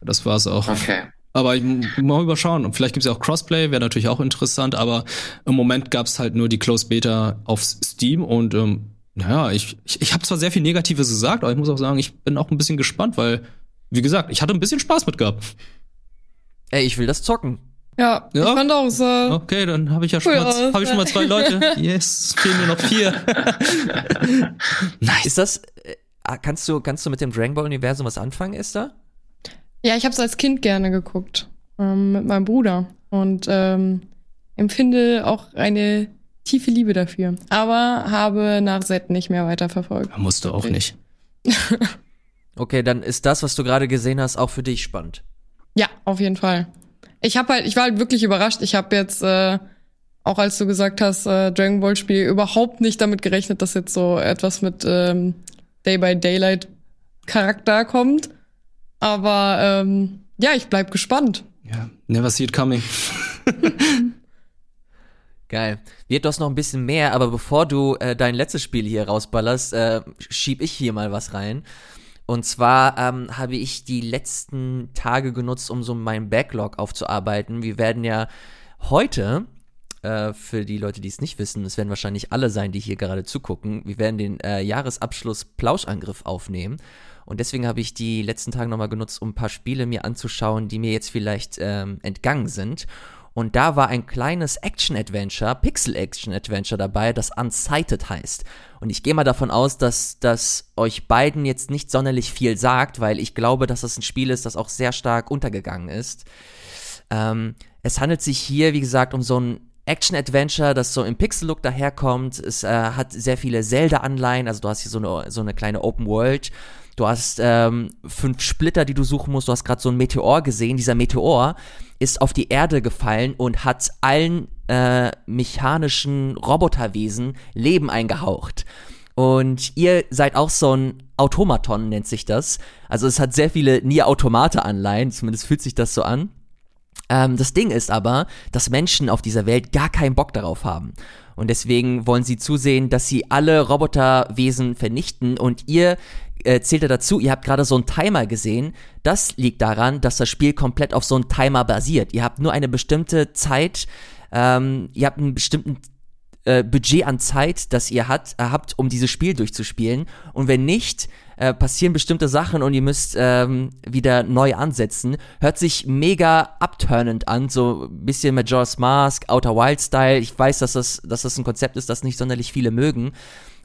[SPEAKER 2] Das war's auch.
[SPEAKER 5] Okay.
[SPEAKER 2] Aber ich mal überschauen. Und vielleicht gibt's ja auch Crossplay, wäre natürlich auch interessant, aber im Moment gab's halt nur die Closed Beta auf Steam und ähm, naja, ich, ich, ich habe zwar sehr viel Negatives gesagt, aber ich muss auch sagen, ich bin auch ein bisschen gespannt, weil, wie gesagt, ich hatte ein bisschen Spaß mit gehabt.
[SPEAKER 1] Ey, ich will das zocken.
[SPEAKER 3] Ja, ja? ich fand auch so.
[SPEAKER 2] Okay, dann habe ich ja schon mal, hab ich schon mal zwei Leute. <laughs> Yes, fehlen mir noch vier.
[SPEAKER 1] nice. Ist das, äh, kannst du, kannst du mit dem Dragon Ball Universum was anfangen, Esther?
[SPEAKER 3] Ja, ich habe es als Kind gerne geguckt. Ähm, mit meinem Bruder. Und ähm, empfinde auch eine tiefe Liebe dafür. Aber habe nach Set nicht mehr weiterverfolgt.
[SPEAKER 2] Musst du auch nicht. <laughs>
[SPEAKER 1] okay, dann ist das, was du gerade gesehen hast, auch für dich spannend.
[SPEAKER 3] Ja, auf jeden Fall. Ich habe halt, ich war halt wirklich überrascht. Ich habe jetzt äh, auch als du gesagt hast, äh, Dragon Ball Spiel überhaupt nicht damit gerechnet, dass jetzt so etwas mit ähm, Day by Daylight Charakter kommt. Aber ähm, ja, ich bleib gespannt.
[SPEAKER 2] Ja, never see it coming. <laughs>
[SPEAKER 1] Geil. Wird das noch ein bisschen mehr, aber bevor du äh, dein letztes Spiel hier rausballerst, äh, schieb ich hier mal was rein. Und zwar ähm, habe ich die letzten Tage genutzt, um so meinen Backlog aufzuarbeiten. Wir werden ja heute, äh, für die Leute, die es nicht wissen, es werden wahrscheinlich alle sein, die hier gerade zugucken, wir werden den äh, Jahresabschluss Plauschangriff aufnehmen. Und deswegen habe ich die letzten Tage nochmal genutzt, um ein paar Spiele mir anzuschauen, die mir jetzt vielleicht ähm, entgangen sind. Und da war ein kleines Action-Adventure, Pixel-Action-Adventure dabei, das Unsighted heißt. Und ich gehe mal davon aus, dass das euch beiden jetzt nicht sonderlich viel sagt, weil ich glaube, dass das ein Spiel ist, das auch sehr stark untergegangen ist. Ähm, es handelt sich hier, wie gesagt, um so ein Action-Adventure, das so im Pixel-Look daherkommt. Es äh, hat sehr viele Zelda-Anleihen, also du hast hier so eine, so eine kleine Open World. Du hast ähm, fünf Splitter, die du suchen musst. Du hast gerade so ein Meteor gesehen. Dieser Meteor ist auf die Erde gefallen und hat allen äh, mechanischen Roboterwesen Leben eingehaucht. Und ihr seid auch so ein Automaton, nennt sich das. Also es hat sehr viele Nier-Automate-Anleihen, zumindest fühlt sich das so an. Ähm, das Ding ist aber, dass Menschen auf dieser Welt gar keinen Bock darauf haben. Und deswegen wollen sie zusehen, dass sie alle Roboterwesen vernichten. Und ihr äh, zählt ja dazu, ihr habt gerade so einen Timer gesehen. Das liegt daran, dass das Spiel komplett auf so einen Timer basiert. Ihr habt nur eine bestimmte Zeit, ähm, ihr habt einen bestimmten äh, Budget an Zeit, das ihr hat, äh, habt, um dieses Spiel durchzuspielen. Und wenn nicht, äh, passieren bestimmte Sachen und ihr müsst ähm, wieder neu ansetzen. Hört sich mega upturnend an, so ein bisschen Majora's Mask, Outer Wild Style. Ich weiß, dass das, dass das ein Konzept ist, das nicht sonderlich viele mögen.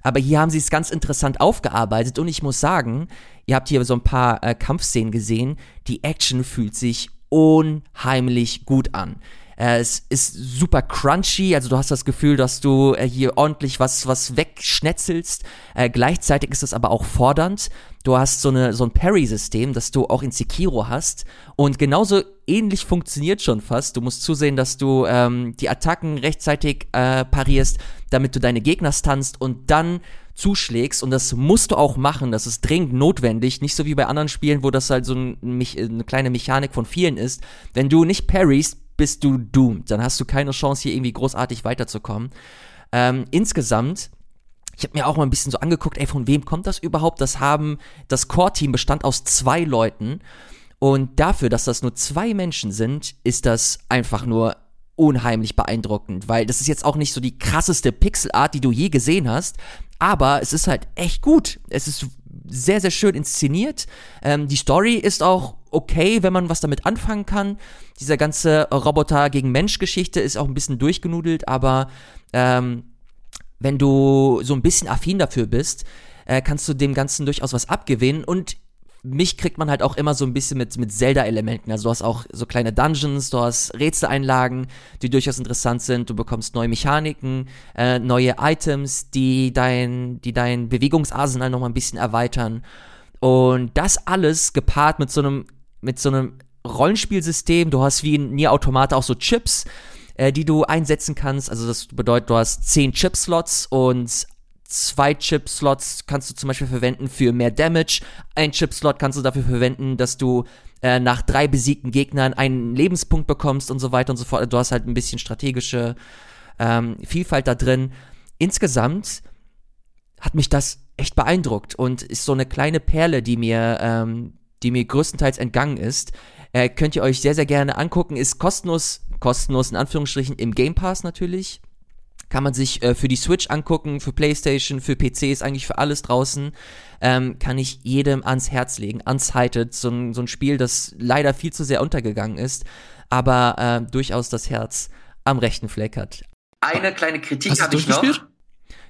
[SPEAKER 1] Aber hier haben sie es ganz interessant aufgearbeitet und ich muss sagen, ihr habt hier so ein paar äh, Kampfszenen gesehen. Die Action fühlt sich unheimlich gut an. Äh, es ist super crunchy, also du hast das Gefühl, dass du äh, hier ordentlich was, was wegschnetzelst. Äh, gleichzeitig ist es aber auch fordernd. Du hast so, eine, so ein Parry-System, das du auch in Sekiro hast. Und genauso ähnlich funktioniert schon fast. Du musst zusehen, dass du ähm, die Attacken rechtzeitig äh, parierst, damit du deine Gegner stunst und dann zuschlägst und das musst du auch machen, das ist dringend notwendig, nicht so wie bei anderen Spielen, wo das halt so ein, eine kleine Mechanik von vielen ist. Wenn du nicht parryst, bist du doomed. Dann hast du keine Chance, hier irgendwie großartig weiterzukommen. Ähm, insgesamt ich habe mir auch mal ein bisschen so angeguckt, ey, von wem kommt das überhaupt? Das haben, das Core-Team bestand aus zwei Leuten. Und dafür, dass das nur zwei Menschen sind, ist das einfach nur unheimlich beeindruckend, weil das ist jetzt auch nicht so die krasseste Pixelart, die du je gesehen hast, aber es ist halt echt gut. Es ist sehr, sehr schön inszeniert. Ähm, die Story ist auch okay, wenn man was damit anfangen kann. Dieser ganze Roboter gegen Mensch-Geschichte ist auch ein bisschen durchgenudelt, aber ähm, wenn du so ein bisschen affin dafür bist, äh, kannst du dem Ganzen durchaus was abgewinnen und mich kriegt man halt auch immer so ein bisschen mit, mit Zelda-Elementen. Also du hast auch so kleine Dungeons, du hast Rätseleinlagen, die durchaus interessant sind. Du bekommst neue Mechaniken, äh, neue Items, die dein, die dein Bewegungsarsenal nochmal ein bisschen erweitern. Und das alles gepaart mit so einem, mit so einem Rollenspielsystem. Du hast wie in Nier Automata auch so Chips, äh, die du einsetzen kannst. Also das bedeutet, du hast zehn Chip-Slots und zwei Chip-Slots kannst du zum Beispiel verwenden für mehr Damage. Ein Chip-Slot kannst du dafür verwenden, dass du äh, nach drei besiegten Gegnern einen Lebenspunkt bekommst und so weiter und so fort. Du hast halt ein bisschen strategische ähm, Vielfalt da drin. Insgesamt hat mich das echt beeindruckt und ist so eine kleine Perle, die mir, ähm, die mir größtenteils entgangen ist. Äh, könnt ihr euch sehr, sehr gerne angucken. Ist kostenlos, kostenlos in Anführungsstrichen im Game Pass natürlich. Kann man sich äh, für die Switch angucken, für PlayStation, für PCs, eigentlich für alles draußen. Ähm, kann ich jedem ans Herz legen. Unsighted, so ein, so ein Spiel, das leider viel zu sehr untergegangen ist, aber äh, durchaus das Herz am rechten Fleck hat.
[SPEAKER 5] Eine kleine Kritik habe ich noch.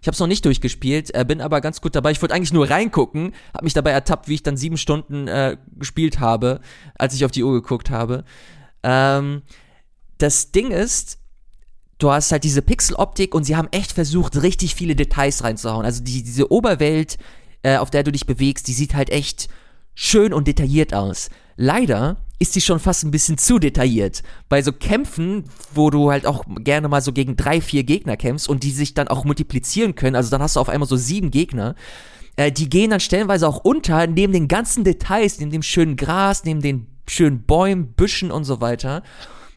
[SPEAKER 1] Ich habe es noch nicht durchgespielt, äh, bin aber ganz gut dabei. Ich wollte eigentlich nur reingucken, habe mich dabei ertappt, wie ich dann sieben Stunden äh, gespielt habe, als ich auf die Uhr geguckt habe. Ähm, das Ding ist, du hast halt diese Pixeloptik und sie haben echt versucht, richtig viele Details reinzuhauen. Also die, diese Oberwelt, äh, auf der du dich bewegst, die sieht halt echt schön und detailliert aus. Leider ist sie schon fast ein bisschen zu detailliert. Bei so Kämpfen, wo du halt auch gerne mal so gegen drei, vier Gegner kämpfst und die sich dann auch multiplizieren können, also dann hast du auf einmal so sieben Gegner, äh, die gehen dann stellenweise auch unter, neben den ganzen Details, neben dem schönen Gras, neben den schönen Bäumen, Büschen und so weiter.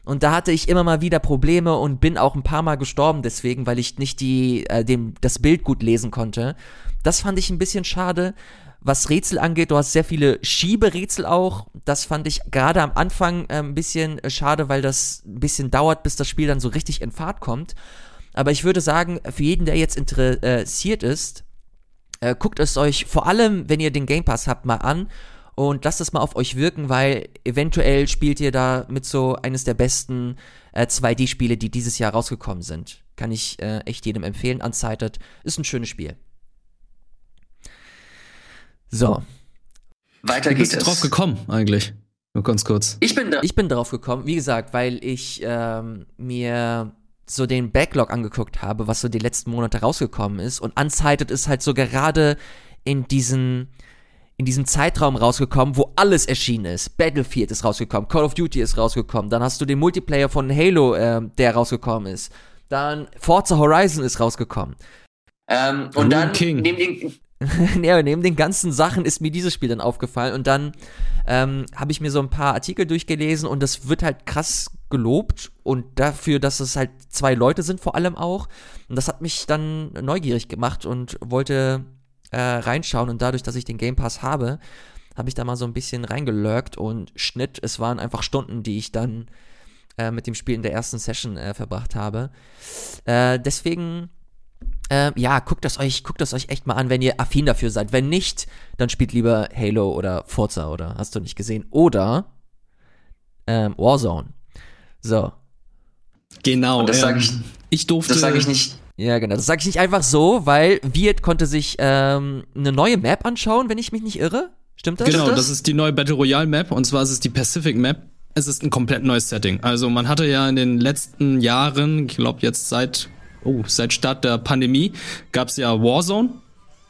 [SPEAKER 1] Und da hatte ich immer mal wieder Probleme und bin auch ein paar Mal gestorben deswegen, weil ich nicht die, äh, dem, das Bild gut lesen konnte. Das fand ich ein bisschen schade. Was Rätsel angeht, du hast sehr viele Schieberätsel auch. Das fand ich gerade am Anfang äh, ein bisschen äh, schade, weil das ein bisschen dauert, bis das Spiel dann so richtig in Fahrt kommt. Aber ich würde sagen, für jeden, der jetzt interessiert ist, äh, guckt es euch vor allem, wenn ihr den Game Pass habt, mal an und lasst es mal auf euch wirken, weil eventuell spielt ihr da mit so eines der besten äh, 2D-Spiele, die dieses Jahr rausgekommen sind. Kann ich äh, echt jedem empfehlen. Unsighted ist ein schönes Spiel. So,
[SPEAKER 5] Weiter
[SPEAKER 2] Wie
[SPEAKER 5] geht
[SPEAKER 2] bist du
[SPEAKER 5] es.
[SPEAKER 2] drauf gekommen eigentlich? Nur ganz kurz.
[SPEAKER 5] Ich bin da.
[SPEAKER 1] ich bin darauf gekommen, wie gesagt, weil ich ähm, mir so den Backlog angeguckt habe, was so die letzten Monate rausgekommen ist. Und Unsighted ist halt so gerade in diesen in diesem Zeitraum rausgekommen, wo alles erschienen ist. Battlefield ist rausgekommen, Call of Duty ist rausgekommen, dann hast du den Multiplayer von Halo, äh, der rausgekommen ist. Dann Forza Horizon ist rausgekommen.
[SPEAKER 5] Ähm, und
[SPEAKER 2] Ruin
[SPEAKER 5] dann
[SPEAKER 2] King.
[SPEAKER 5] neben den. <laughs>
[SPEAKER 1] ja, neben den ganzen Sachen ist mir dieses Spiel dann aufgefallen und dann ähm, habe ich mir so ein paar Artikel durchgelesen und das wird halt krass gelobt und dafür, dass es halt zwei Leute sind vor allem auch. Und das hat mich dann neugierig gemacht und wollte äh, reinschauen und dadurch, dass ich den Game Pass habe, habe ich da mal so ein bisschen reingelurkt und Schnitt, es waren einfach Stunden, die ich dann äh, mit dem Spiel in der ersten Session äh, verbracht habe. Äh, deswegen, äh, ja, guckt das euch, guckt das euch echt mal an, wenn ihr affin dafür seid. Wenn nicht, dann spielt lieber Halo oder Forza oder hast du nicht gesehen. Oder ähm, Warzone. So.
[SPEAKER 2] Genau.
[SPEAKER 5] Und das sag
[SPEAKER 2] ähm,
[SPEAKER 5] ich-
[SPEAKER 2] ich durfte.
[SPEAKER 5] Das sage ich nicht.
[SPEAKER 1] Ja, genau. Das sage ich nicht einfach so, weil Viet konnte sich ähm, eine neue Map anschauen, wenn ich mich nicht irre. Stimmt das?
[SPEAKER 2] Genau,
[SPEAKER 5] das?
[SPEAKER 2] das ist die neue Battle Royale Map und zwar ist es die Pacific Map. Es ist ein komplett neues Setting. Also man hatte ja in den letzten Jahren, ich glaube jetzt seit oh, seit Start der Pandemie gab's ja Warzone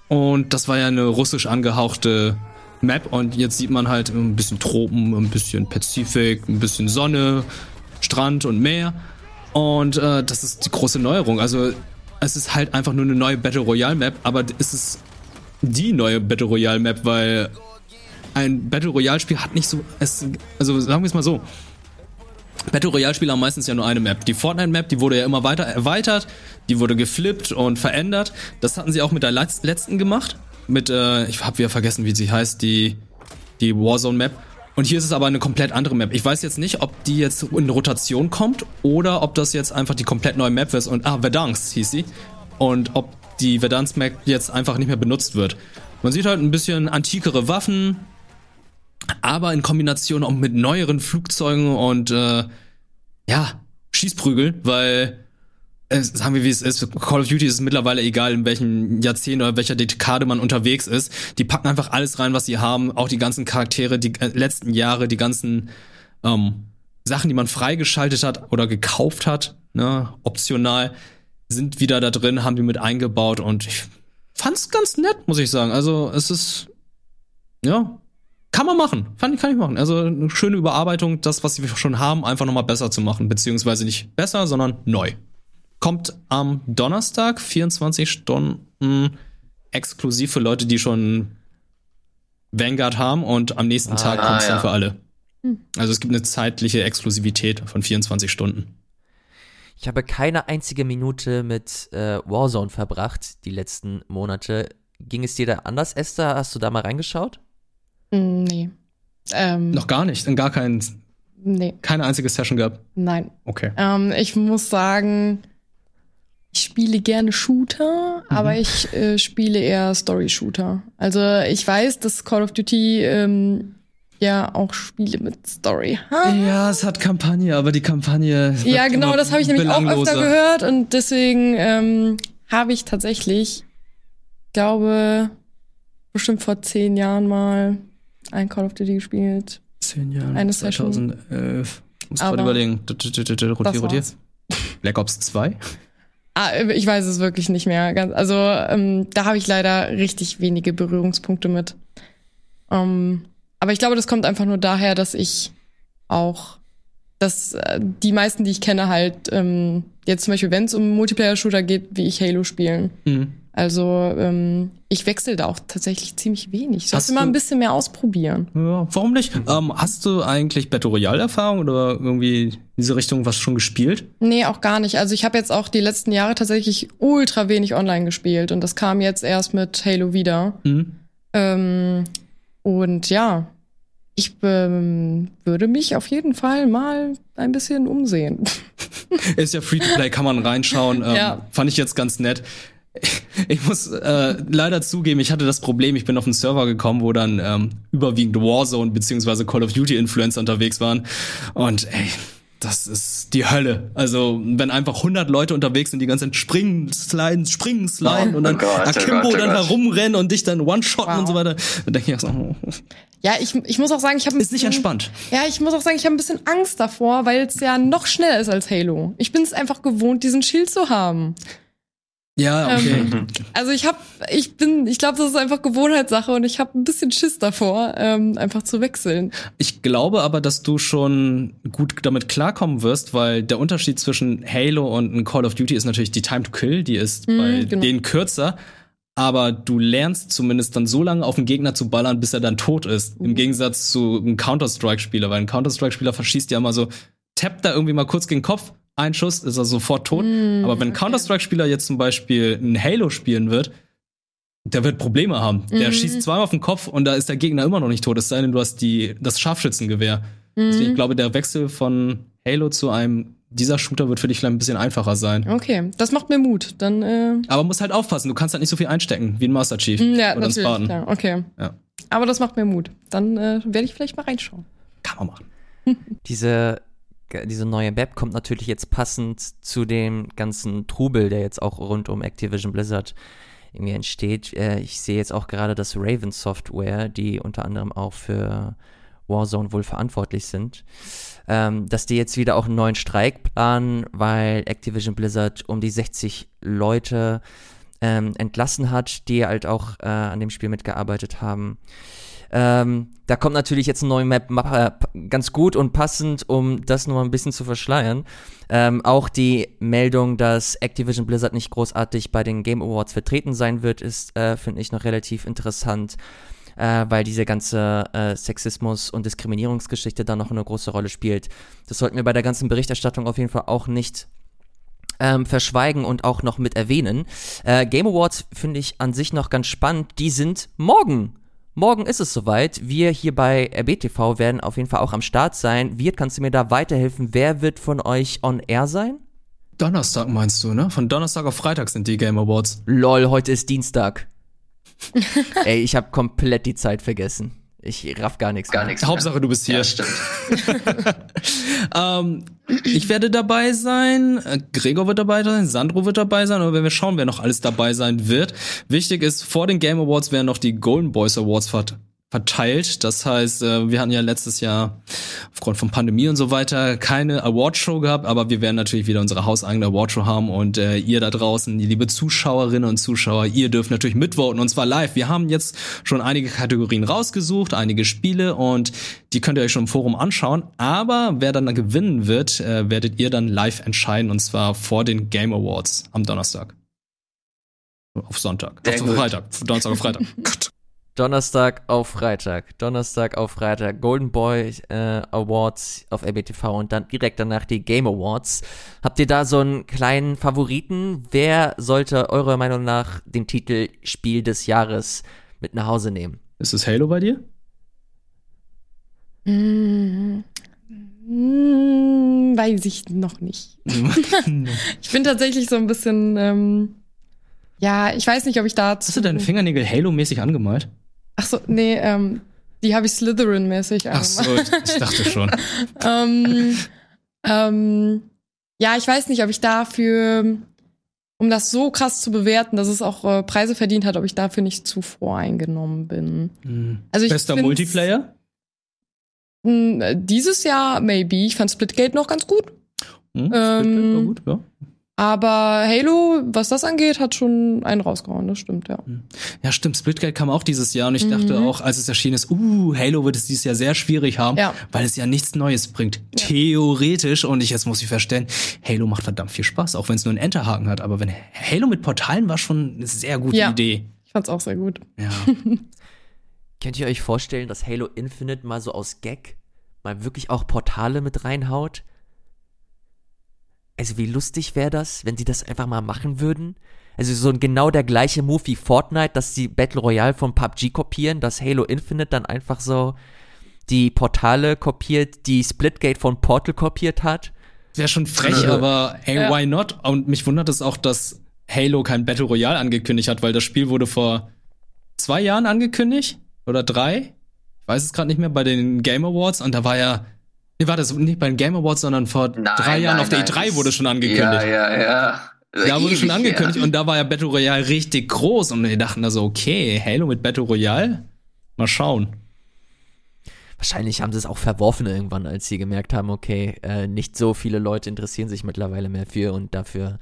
[SPEAKER 2] und das war ja eine russisch angehauchte Map und jetzt sieht man halt ein bisschen Tropen, ein bisschen Pazifik, ein bisschen Sonne, Strand und Meer und äh, das ist die große Neuerung. Also es ist halt einfach nur eine neue Battle Royale Map, aber es ist die neue Battle Royale Map, weil ein Battle Royale Spiel hat nicht so es also sagen wir es mal so. Battle Royale Spiele haben meistens ja nur eine Map. Die Fortnite Map, die wurde ja immer weiter erweitert, die wurde geflippt und verändert. Das hatten sie auch mit der letz- letzten gemacht mit äh, ich habe wieder vergessen, wie sie heißt, die die Warzone Map. Und hier ist es aber eine komplett andere Map. Ich weiß jetzt nicht, ob die jetzt in Rotation kommt oder ob das jetzt einfach die komplett neue Map ist und ah, Verdansk hieß sie. Und ob die Verdansk Map jetzt einfach nicht mehr benutzt wird. Man sieht halt ein bisschen antikere Waffen, aber in Kombination auch mit neueren Flugzeugen und äh, ja, Schießprügel, weil äh, sagen wir wie es ist, Call of Duty ist mittlerweile egal, in welchem Jahrzehnt oder welcher Dekade man unterwegs ist. Die packen einfach alles rein, was sie haben, auch die ganzen Charaktere, die äh, letzten Jahre, die ganzen ähm, Sachen, die man freigeschaltet hat oder gekauft hat, ne, optional, sind wieder da drin, haben die mit eingebaut und ich fand's ganz nett, muss ich sagen. Also es ist ja kann man machen, Fand, kann ich machen. Also eine schöne Überarbeitung, das, was wir schon haben, einfach nochmal besser zu machen. Beziehungsweise nicht besser, sondern neu. Kommt am Donnerstag, 24 Stunden exklusiv für Leute, die schon Vanguard haben und am nächsten
[SPEAKER 1] Ah,
[SPEAKER 2] Tag kommt's
[SPEAKER 5] ja.
[SPEAKER 2] dann für alle. Also es gibt eine zeitliche Exklusivität von 24 Stunden.
[SPEAKER 1] Ich habe keine einzige Minute mit äh, Warzone verbracht, die letzten Monate. Ging es dir da anders, Esther? Hast du da mal reingeschaut?
[SPEAKER 3] Mm, Nee. Ähm,
[SPEAKER 2] Noch gar nicht, in gar kein,
[SPEAKER 3] Nee,
[SPEAKER 2] keine einzige Session gehabt.
[SPEAKER 3] nein.
[SPEAKER 2] Okay.
[SPEAKER 3] Ähm, ich muss sagen, ich spiele gerne Shooter, aber ich äh, spiele eher Story-Shooter. Also ich weiß, dass Call of Duty ähm, ja auch Spiele mit Story hat.
[SPEAKER 2] Ja, es hat Kampagne, aber die Kampagne.
[SPEAKER 3] Ja, genau, das habe ich nämlich auch öfter gehört und deswegen ähm, habe ich tatsächlich, glaube, bestimmt vor zehn Jahren mal ein Call of Duty gespielt.
[SPEAKER 2] Zehn Jahre.
[SPEAKER 3] Eine Session.
[SPEAKER 2] 2011. Muss gerade überlegen. Rotier, rotier. Black Ops 2?
[SPEAKER 3] Ah, ich weiß es wirklich nicht mehr. Also ähm, da habe ich leider richtig wenige Berührungspunkte mit. Ähm, aber ich glaube, das kommt einfach nur daher, dass ich auch, dass äh, die meisten, die ich kenne, halt ähm, jetzt zum Beispiel, wenn es um Multiplayer-Shooter geht, wie ich Halo spielen.
[SPEAKER 2] Mhm.
[SPEAKER 3] Also ähm, ich wechsle da auch tatsächlich ziemlich wenig. Ich
[SPEAKER 2] Hast
[SPEAKER 3] sollte mal
[SPEAKER 2] du-
[SPEAKER 3] ein bisschen mehr ausprobieren.
[SPEAKER 2] Ja, warum nicht? Ähm, hast du eigentlich Battle Royale-Erfahrung oder irgendwie in diese Richtung was schon gespielt?
[SPEAKER 3] Nee, auch gar nicht. Also ich habe jetzt auch die letzten Jahre tatsächlich ultra wenig online gespielt und das kam jetzt erst mit Halo wieder.
[SPEAKER 2] Mhm.
[SPEAKER 3] Ähm, und ja, ich ähm, würde mich auf jeden Fall mal ein bisschen umsehen. <laughs>
[SPEAKER 2] Ist ja Free-to-Play, kann man reinschauen. <laughs> Ähm,
[SPEAKER 3] Ja.
[SPEAKER 2] Fand ich jetzt ganz nett. <laughs> Ich muss äh, leider zugeben, ich hatte das Problem, ich bin auf einen Server gekommen, wo dann ähm, überwiegend Warzone beziehungsweise Call of Duty Influencer unterwegs waren. Und ey, das ist die Hölle. Also, wenn einfach 100 Leute unterwegs sind, die ganze Zeit springen, sliden, springen, sliden
[SPEAKER 5] Oh
[SPEAKER 2] und dann
[SPEAKER 5] Gott, oh
[SPEAKER 2] Akimbo
[SPEAKER 5] Gott, oh
[SPEAKER 2] dann
[SPEAKER 5] Gott.
[SPEAKER 2] herumrennen und dich dann one-shotten
[SPEAKER 3] Wow.
[SPEAKER 2] und so weiter. Dann denke ich auch so, oh,
[SPEAKER 3] Ja, ich, ich muss auch sagen, ich habe
[SPEAKER 2] ist nicht entspannt.
[SPEAKER 3] Ja, ich muss auch sagen, ich habe ein bisschen Angst davor, weil es ja noch schneller ist als Halo. Ich bin es einfach gewohnt, diesen Schild zu haben.
[SPEAKER 2] Ja, okay.
[SPEAKER 3] Ähm, Also ich habe, ich bin, ich glaube, das ist einfach Gewohnheitssache und ich habe ein bisschen Schiss davor, ähm, einfach zu wechseln.
[SPEAKER 2] Ich glaube aber, dass du schon gut damit klarkommen wirst, weil der Unterschied zwischen Halo und Call of Duty ist natürlich die Time to Kill, die ist
[SPEAKER 3] Mhm,
[SPEAKER 2] bei
[SPEAKER 3] genau.
[SPEAKER 2] denen kürzer. Aber du lernst zumindest dann so lange auf den Gegner zu ballern, bis er dann tot ist.
[SPEAKER 3] Mhm.
[SPEAKER 2] Im Gegensatz zu einem Counter-Strike-Spieler, weil ein Counter-Strike-Spieler verschießt ja immer so tappt da irgendwie mal kurz gegen den Kopf, ein Schuss, ist er sofort tot.
[SPEAKER 3] Mm,
[SPEAKER 2] Aber wenn ein
[SPEAKER 3] okay.
[SPEAKER 2] Counter-Strike-Spieler jetzt zum Beispiel ein Halo spielen wird, der wird Probleme haben. Der
[SPEAKER 3] Mhm.
[SPEAKER 2] schießt zweimal auf den Kopf und da ist der Gegner immer noch nicht tot, es sei denn, du hast die, das Scharfschützengewehr. Deswegen,
[SPEAKER 3] Mhm.
[SPEAKER 2] ich glaube, der Wechsel von Halo zu einem dieser Shooter wird für dich vielleicht ein bisschen einfacher sein.
[SPEAKER 3] Okay, das macht mir Mut. Dann, äh,
[SPEAKER 2] Aber musst halt aufpassen, du kannst halt nicht so viel einstecken wie ein Master Chief
[SPEAKER 3] mm, ja,
[SPEAKER 2] oder ein. Spartan.
[SPEAKER 3] Klar. Okay.
[SPEAKER 2] Ja.
[SPEAKER 3] Aber das macht mir Mut. Dann äh, werde ich vielleicht mal reinschauen.
[SPEAKER 2] Kann man machen. <laughs>
[SPEAKER 1] Diese, diese neue Map kommt natürlich jetzt passend zu dem ganzen Trubel, der jetzt auch rund um Activision Blizzard irgendwie entsteht. Äh, ich sehe jetzt auch gerade, dass Raven Software, die unter anderem auch für Warzone wohl verantwortlich sind, ähm, dass die jetzt wieder auch einen neuen Streik planen, weil Activision Blizzard um die 60 Leute ähm, entlassen hat, die halt auch äh, an dem Spiel mitgearbeitet haben. Ähm, da kommt natürlich jetzt eine neue Map äh, ganz gut und passend, um das nur ein bisschen zu verschleiern. Ähm, auch die Meldung, dass Activision Blizzard nicht großartig bei den Game Awards vertreten sein wird, ist, äh, finde ich, noch relativ interessant, äh, weil diese ganze äh, Sexismus- und Diskriminierungsgeschichte da noch eine große Rolle spielt. Das sollten wir bei der ganzen Berichterstattung auf jeden Fall auch nicht ähm, verschweigen und auch noch mit erwähnen. Äh, Game Awards finde ich an sich noch ganz spannend. Die sind morgen. Morgen ist es soweit. Wir hier bei RBTV werden auf jeden Fall auch am Start sein. Wirt, kannst du mir da weiterhelfen? Wer wird von euch on air sein?
[SPEAKER 2] Donnerstag meinst du, ne? Von Donnerstag auf Freitag sind die Game Awards.
[SPEAKER 1] Lol, heute ist Dienstag. <laughs> Ey, ich habe komplett die Zeit vergessen. Ich raff gar nichts.
[SPEAKER 5] Gar nichts.
[SPEAKER 2] Hauptsache, du bist hier.
[SPEAKER 5] Ja, stimmt. <laughs>
[SPEAKER 2] Ähm, ich werde dabei sein, Gregor wird dabei sein, Sandro wird dabei sein, aber wenn wir schauen, wer noch alles dabei sein wird. Wichtig ist, vor den Game Awards werden noch die Golden Boys Awards vert verteilt. Das heißt, äh, wir hatten ja letztes Jahr aufgrund von Pandemie und so weiter keine Awardshow gehabt, aber wir werden natürlich wieder unsere hauseigene Awardshow haben und äh, ihr da draußen, die liebe Zuschauerinnen und Zuschauer, ihr dürft natürlich mitvoten und zwar live. Wir haben jetzt schon einige Kategorien rausgesucht, einige Spiele und die könnt ihr euch schon im Forum anschauen, aber wer dann gewinnen wird, äh, werdet ihr dann live entscheiden und zwar vor den Game Awards am Donnerstag. Auf Sonntag.
[SPEAKER 5] Sehr
[SPEAKER 2] auf
[SPEAKER 5] gut.
[SPEAKER 2] Freitag. Donnerstag auf Freitag. Gott. <laughs>
[SPEAKER 1] Donnerstag auf Freitag. Donnerstag auf Freitag. Golden Boy äh, Awards auf RBTV und dann direkt danach die Game Awards. Habt ihr da so einen kleinen Favoriten? Wer sollte eurer Meinung nach den Titel Spiel des Jahres mit nach Hause nehmen?
[SPEAKER 2] Ist es Halo bei dir?
[SPEAKER 3] Mm, mm, weiß ich noch nicht. <laughs> Ich bin tatsächlich so ein bisschen, ähm, ja, ich weiß nicht, ob ich da.
[SPEAKER 2] Hast du deine Fingernägel Halo-mäßig angemalt?
[SPEAKER 3] Ach so, nee, ähm, die habe ich Slytherin-mäßig
[SPEAKER 2] Ach so, ich, ich dachte schon. <laughs>
[SPEAKER 3] ähm, ähm, ja, ich weiß nicht, ob ich dafür, um das so krass zu bewerten, dass es auch äh, Preise verdient hat, ob ich dafür nicht zu voreingenommen bin.
[SPEAKER 2] Hm.
[SPEAKER 3] Also ich
[SPEAKER 2] Bester Multiplayer?
[SPEAKER 3] Mh, äh, Dieses Jahr maybe. Ich fand Splitgate noch ganz gut.
[SPEAKER 2] Hm,
[SPEAKER 3] Ähm,
[SPEAKER 2] Splitgate war gut, ja.
[SPEAKER 3] Aber Halo, was das angeht, hat schon einen rausgehauen, das stimmt, ja.
[SPEAKER 2] Ja, stimmt. Splitgate kam auch dieses Jahr und ich dachte
[SPEAKER 3] Mhm.
[SPEAKER 2] auch, als es erschienen ist, uh, Halo wird es dieses Jahr sehr schwierig haben,
[SPEAKER 3] Ja.
[SPEAKER 2] weil es ja nichts Neues bringt. Theoretisch, und ich jetzt muss ich verstehen, Halo macht verdammt viel Spaß, auch wenn es nur einen Enterhaken hat. Aber wenn Halo mit Portalen war schon eine sehr gute
[SPEAKER 3] Ja.
[SPEAKER 2] Idee.
[SPEAKER 3] Ich fand's auch sehr gut.
[SPEAKER 2] Ja. <laughs>
[SPEAKER 1] Könnt ihr euch vorstellen, dass Halo Infinite mal so aus Gag mal wirklich auch Portale mit reinhaut? Also wie lustig wäre das, wenn sie das einfach mal machen würden? Also so ein genau der gleiche Move wie Fortnite, dass sie Battle Royale von PUBG kopieren, dass Halo Infinite dann einfach so die Portale kopiert, die Splitgate von Portal kopiert hat.
[SPEAKER 2] Wäre schon frech,
[SPEAKER 1] Ja.
[SPEAKER 2] aber hey,
[SPEAKER 3] Ja.
[SPEAKER 2] why not? Und mich wundert es auch, dass Halo kein Battle Royale angekündigt hat, weil das Spiel wurde vor zwei Jahren angekündigt oder drei. Ich weiß es gerade nicht mehr bei den Game Awards und da war ja Nee, war das nicht bei den Game Awards, sondern vor
[SPEAKER 5] Nein,
[SPEAKER 2] drei Jahren
[SPEAKER 5] nein,
[SPEAKER 2] auf der
[SPEAKER 5] nein,
[SPEAKER 2] E3
[SPEAKER 5] das-
[SPEAKER 2] wurde schon angekündigt.
[SPEAKER 5] Ja, ja, ja.
[SPEAKER 2] Da wurde schon angekündigt
[SPEAKER 5] her.
[SPEAKER 2] und da war ja Battle Royale richtig groß und wir dachten da so, okay, Halo mit Battle Royale? Mal schauen.
[SPEAKER 1] Wahrscheinlich haben sie es auch verworfen irgendwann, als sie gemerkt haben, okay, äh, nicht so viele Leute interessieren sich mittlerweile mehr für und dafür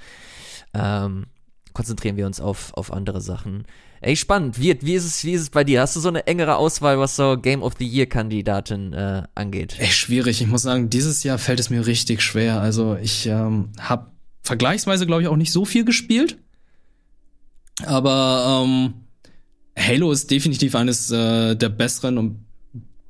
[SPEAKER 1] ähm, konzentrieren wir uns auf, auf andere Sachen. Ey, spannend. Wie, wie, ist es, wie ist es bei dir? Hast du so eine engere Auswahl, was so Game of the Year-Kandidaten äh, angeht?
[SPEAKER 2] Echt schwierig. Ich muss sagen, dieses Jahr fällt es mir richtig schwer. Also ich ähm, habe vergleichsweise, glaube ich, auch nicht so viel gespielt. Aber ähm, Halo ist definitiv eines äh, der besseren und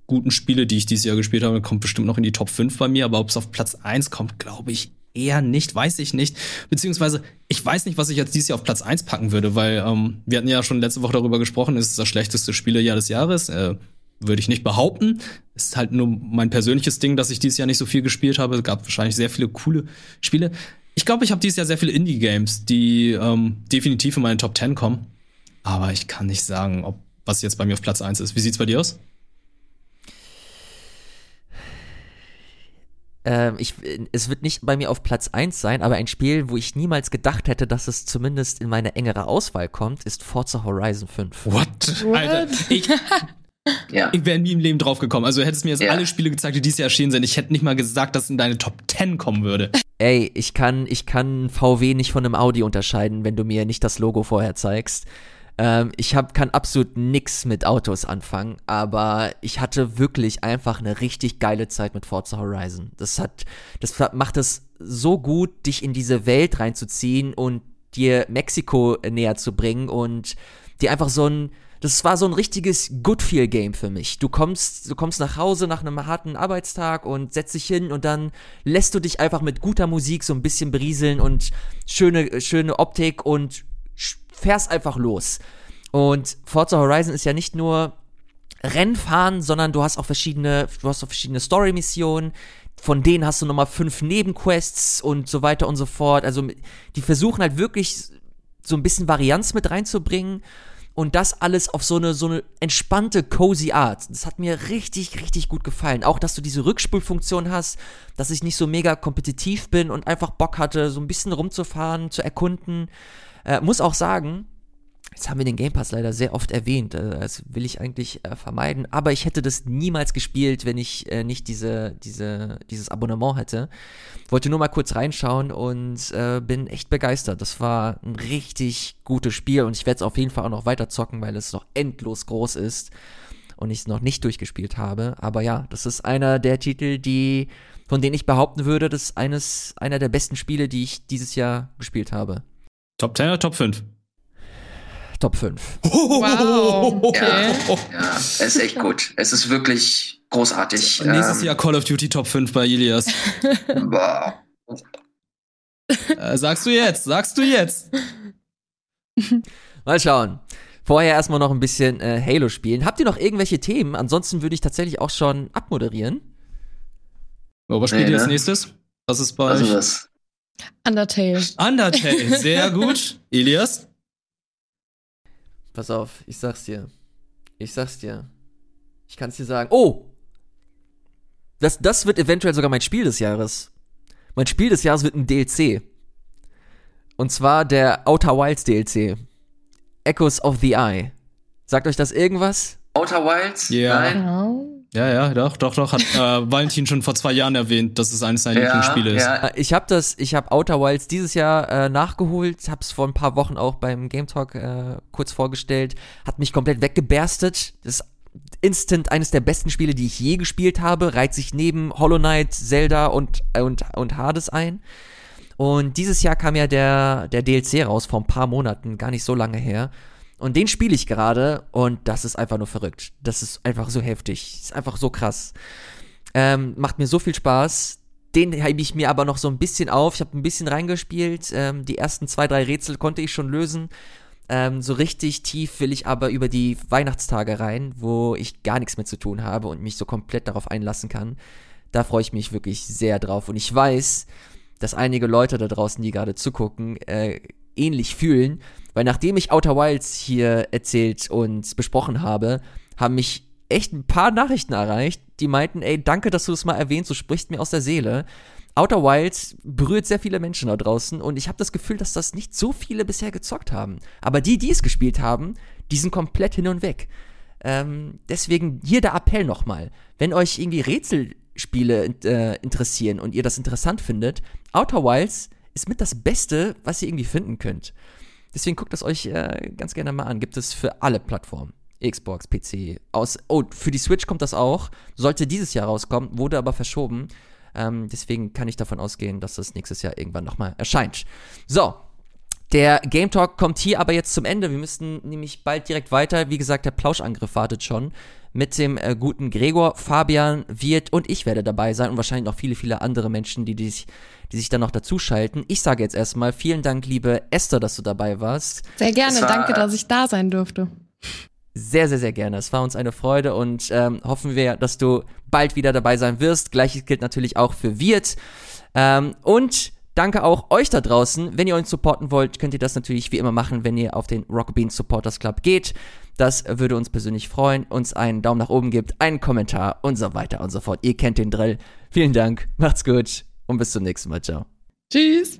[SPEAKER 2] guten Spiele, die ich dieses Jahr gespielt habe, kommt bestimmt noch in die Top 5 bei mir, aber ob es auf Platz 1 kommt, glaube ich eher nicht, weiß ich nicht. Beziehungsweise, ich weiß nicht, was ich jetzt dieses Jahr auf Platz 1 packen würde, weil ähm, wir hatten ja schon letzte Woche darüber gesprochen, es ist das schlechteste Spielejahr des Jahres. Äh, würde ich nicht behaupten. Es ist halt nur mein persönliches Ding, dass ich dieses Jahr nicht so viel gespielt habe. Es gab wahrscheinlich sehr viele coole Spiele. Ich glaube, ich habe dieses Jahr sehr viele Indie-Games, die ähm, definitiv in meine Top 10 kommen. Aber ich kann nicht sagen, ob was jetzt bei mir auf Platz 1 ist. Wie sieht's bei dir aus?
[SPEAKER 1] Ähm, ich, es wird nicht bei mir auf Platz 1 sein, aber ein Spiel, wo ich niemals gedacht hätte, dass es zumindest in meine engere Auswahl kommt, ist Forza Horizon 5.
[SPEAKER 2] What? What? Alter, ich, <laughs> ja. ich wäre nie im Leben drauf gekommen. Also hättest du mir jetzt ja. alle Spiele gezeigt, die dieses Jahr erschienen sind. Ich hätte nicht mal gesagt, dass es in deine Top 10 kommen würde.
[SPEAKER 1] Ey, ich kann, ich kann VW nicht von einem Audi unterscheiden, wenn du mir nicht das Logo vorher zeigst. Ähm, ich hab, kann absolut nix mit Autos anfangen, aber ich hatte wirklich einfach eine richtig geile Zeit mit Forza Horizon. Das hat, das macht es so gut, dich in diese Welt reinzuziehen und dir Mexiko näher zu bringen und dir einfach so ein, das war so ein richtiges Good Feel Game für mich. Du kommst, du kommst nach Hause nach einem harten Arbeitstag und setzt dich hin und dann lässt du dich einfach mit guter Musik so ein bisschen berieseln und schöne, schöne Optik und fährst einfach los. Und Forza Horizon ist ja nicht nur Rennfahren, sondern du hast auch verschiedene, du hast auch verschiedene Story-Missionen. Von denen hast du nochmal fünf Nebenquests und so weiter und so fort. Also die versuchen halt wirklich so ein bisschen Varianz mit reinzubringen und das alles auf so eine so eine entspannte cozy Art. Das hat mir richtig richtig gut gefallen. Auch dass du diese Rückspulfunktion hast, dass ich nicht so mega kompetitiv bin und einfach Bock hatte, so ein bisschen rumzufahren, zu erkunden. Äh, muss auch sagen, Jetzt haben wir den Game Pass leider sehr oft erwähnt. Äh, das will ich eigentlich äh, vermeiden. Aber ich hätte das niemals gespielt, wenn ich äh, nicht diese, diese, dieses Abonnement hätte. Wollte nur mal kurz reinschauen und äh, bin echt begeistert. Das war ein richtig gutes Spiel und ich werde es auf jeden Fall auch noch weiter zocken, weil es noch endlos groß ist und ich es noch nicht durchgespielt habe. Aber ja, das ist einer der Titel, die, von denen ich behaupten würde, das ist eines, einer der besten Spiele, die ich dieses Jahr gespielt habe.
[SPEAKER 2] Top 10 oder Top 5?
[SPEAKER 1] Top 5.
[SPEAKER 3] Wow. Okay.
[SPEAKER 5] Ja, ja, es ist echt gut. Es ist wirklich großartig.
[SPEAKER 2] Nächstes ähm, Jahr Call of Duty Top 5 bei Ilias. <laughs> äh, sagst du jetzt, sagst du jetzt.
[SPEAKER 1] Mal schauen. Vorher erstmal noch ein bisschen äh, Halo spielen. Habt ihr noch irgendwelche Themen? Ansonsten würde ich tatsächlich auch schon abmoderieren.
[SPEAKER 2] Oh, was spielt nee, ihr als ne? nächstes? Was ist bei
[SPEAKER 5] also euch? Was?
[SPEAKER 3] Undertale.
[SPEAKER 2] Undertale, sehr gut. <laughs> Elias?
[SPEAKER 1] Pass auf, ich sag's dir. Ich sag's dir. Ich kann's dir sagen. Oh! Das, das wird eventuell sogar mein Spiel des Jahres. Mein Spiel des Jahres wird ein DLC. Und zwar der Outer Wilds DLC. Echoes of the Eye. Sagt euch das irgendwas?
[SPEAKER 5] Outer Wilds?
[SPEAKER 2] Ja. Nein. Ja, ja, doch, doch, doch. Hat äh, <laughs> Valentin schon vor zwei Jahren erwähnt, dass es eines seiner ja, Lieblingsspiele ist. Ja.
[SPEAKER 1] Äh, ich habe das, ich habe Outer Wilds dieses Jahr äh, nachgeholt, habe es vor ein paar Wochen auch beim Game Talk äh, kurz vorgestellt, hat mich komplett weggeberstet. Das ist instant eines der besten Spiele, die ich je gespielt habe, reiht sich neben Hollow Knight, Zelda und und und Hades ein. Und dieses Jahr kam ja der der DLC raus vor ein paar Monaten, gar nicht so lange her. Und den spiele ich gerade und das ist einfach nur verrückt. Das ist einfach so heftig. Ist einfach so krass. Ähm, macht mir so viel Spaß. Den hebe ich mir aber noch so ein bisschen auf. Ich habe ein bisschen reingespielt. Ähm, die ersten zwei, drei Rätsel konnte ich schon lösen. Ähm, so richtig tief will ich aber über die Weihnachtstage rein, wo ich gar nichts mehr zu tun habe und mich so komplett darauf einlassen kann. Da freue ich mich wirklich sehr drauf. Und ich weiß, dass einige Leute da draußen, die gerade zugucken, äh, ähnlich fühlen. Weil nachdem ich Outer Wilds hier erzählt und besprochen habe, haben mich echt ein paar Nachrichten erreicht, die meinten, ey, danke, dass du das mal erwähnst, du sprichst mir aus der Seele. Outer Wilds berührt sehr viele Menschen da draußen und ich habe das Gefühl, dass das nicht so viele bisher gezockt haben. Aber die, die es gespielt haben, die sind komplett hin und weg. Ähm, deswegen hier der Appell nochmal. Wenn euch irgendwie Rätselspiele äh, interessieren und ihr das interessant findet, Outer Wilds ist mit das Beste, was ihr irgendwie finden könnt. Deswegen guckt es euch äh, ganz gerne mal an. Gibt es für alle Plattformen. Xbox, PC, aus. Oh, für die Switch kommt das auch. Sollte dieses Jahr rauskommen, wurde aber verschoben. Ähm, deswegen kann ich davon ausgehen, dass das nächstes Jahr irgendwann nochmal erscheint. So, Der Game Talk kommt hier aber jetzt zum Ende. Wir müssen nämlich bald direkt weiter. Wie gesagt, der Plauschangriff wartet schon mit dem äh, guten Gregor, Fabian, Wirt und ich werde dabei sein und wahrscheinlich noch viele, viele andere Menschen, die, die, sich, die sich dann noch dazuschalten. Ich sage jetzt erstmal vielen Dank, liebe Esther, dass du dabei warst.
[SPEAKER 3] Sehr gerne, war, danke, dass ich da sein durfte.
[SPEAKER 1] Sehr, sehr, sehr gerne. Es war uns eine Freude und ähm, hoffen wir, dass du bald wieder dabei sein wirst. Gleiches gilt natürlich auch für Wirt. Ähm, und danke auch euch da draußen. Wenn ihr uns supporten wollt, könnt ihr das natürlich wie immer machen, wenn ihr auf den Rock Beans Supporters Club geht. Das würde uns persönlich freuen. Uns einen Daumen nach oben gibt, einen Kommentar und so weiter und so fort. Ihr kennt den Drill. Vielen Dank, macht's gut und bis zum nächsten Mal. Ciao.
[SPEAKER 3] Tschüss.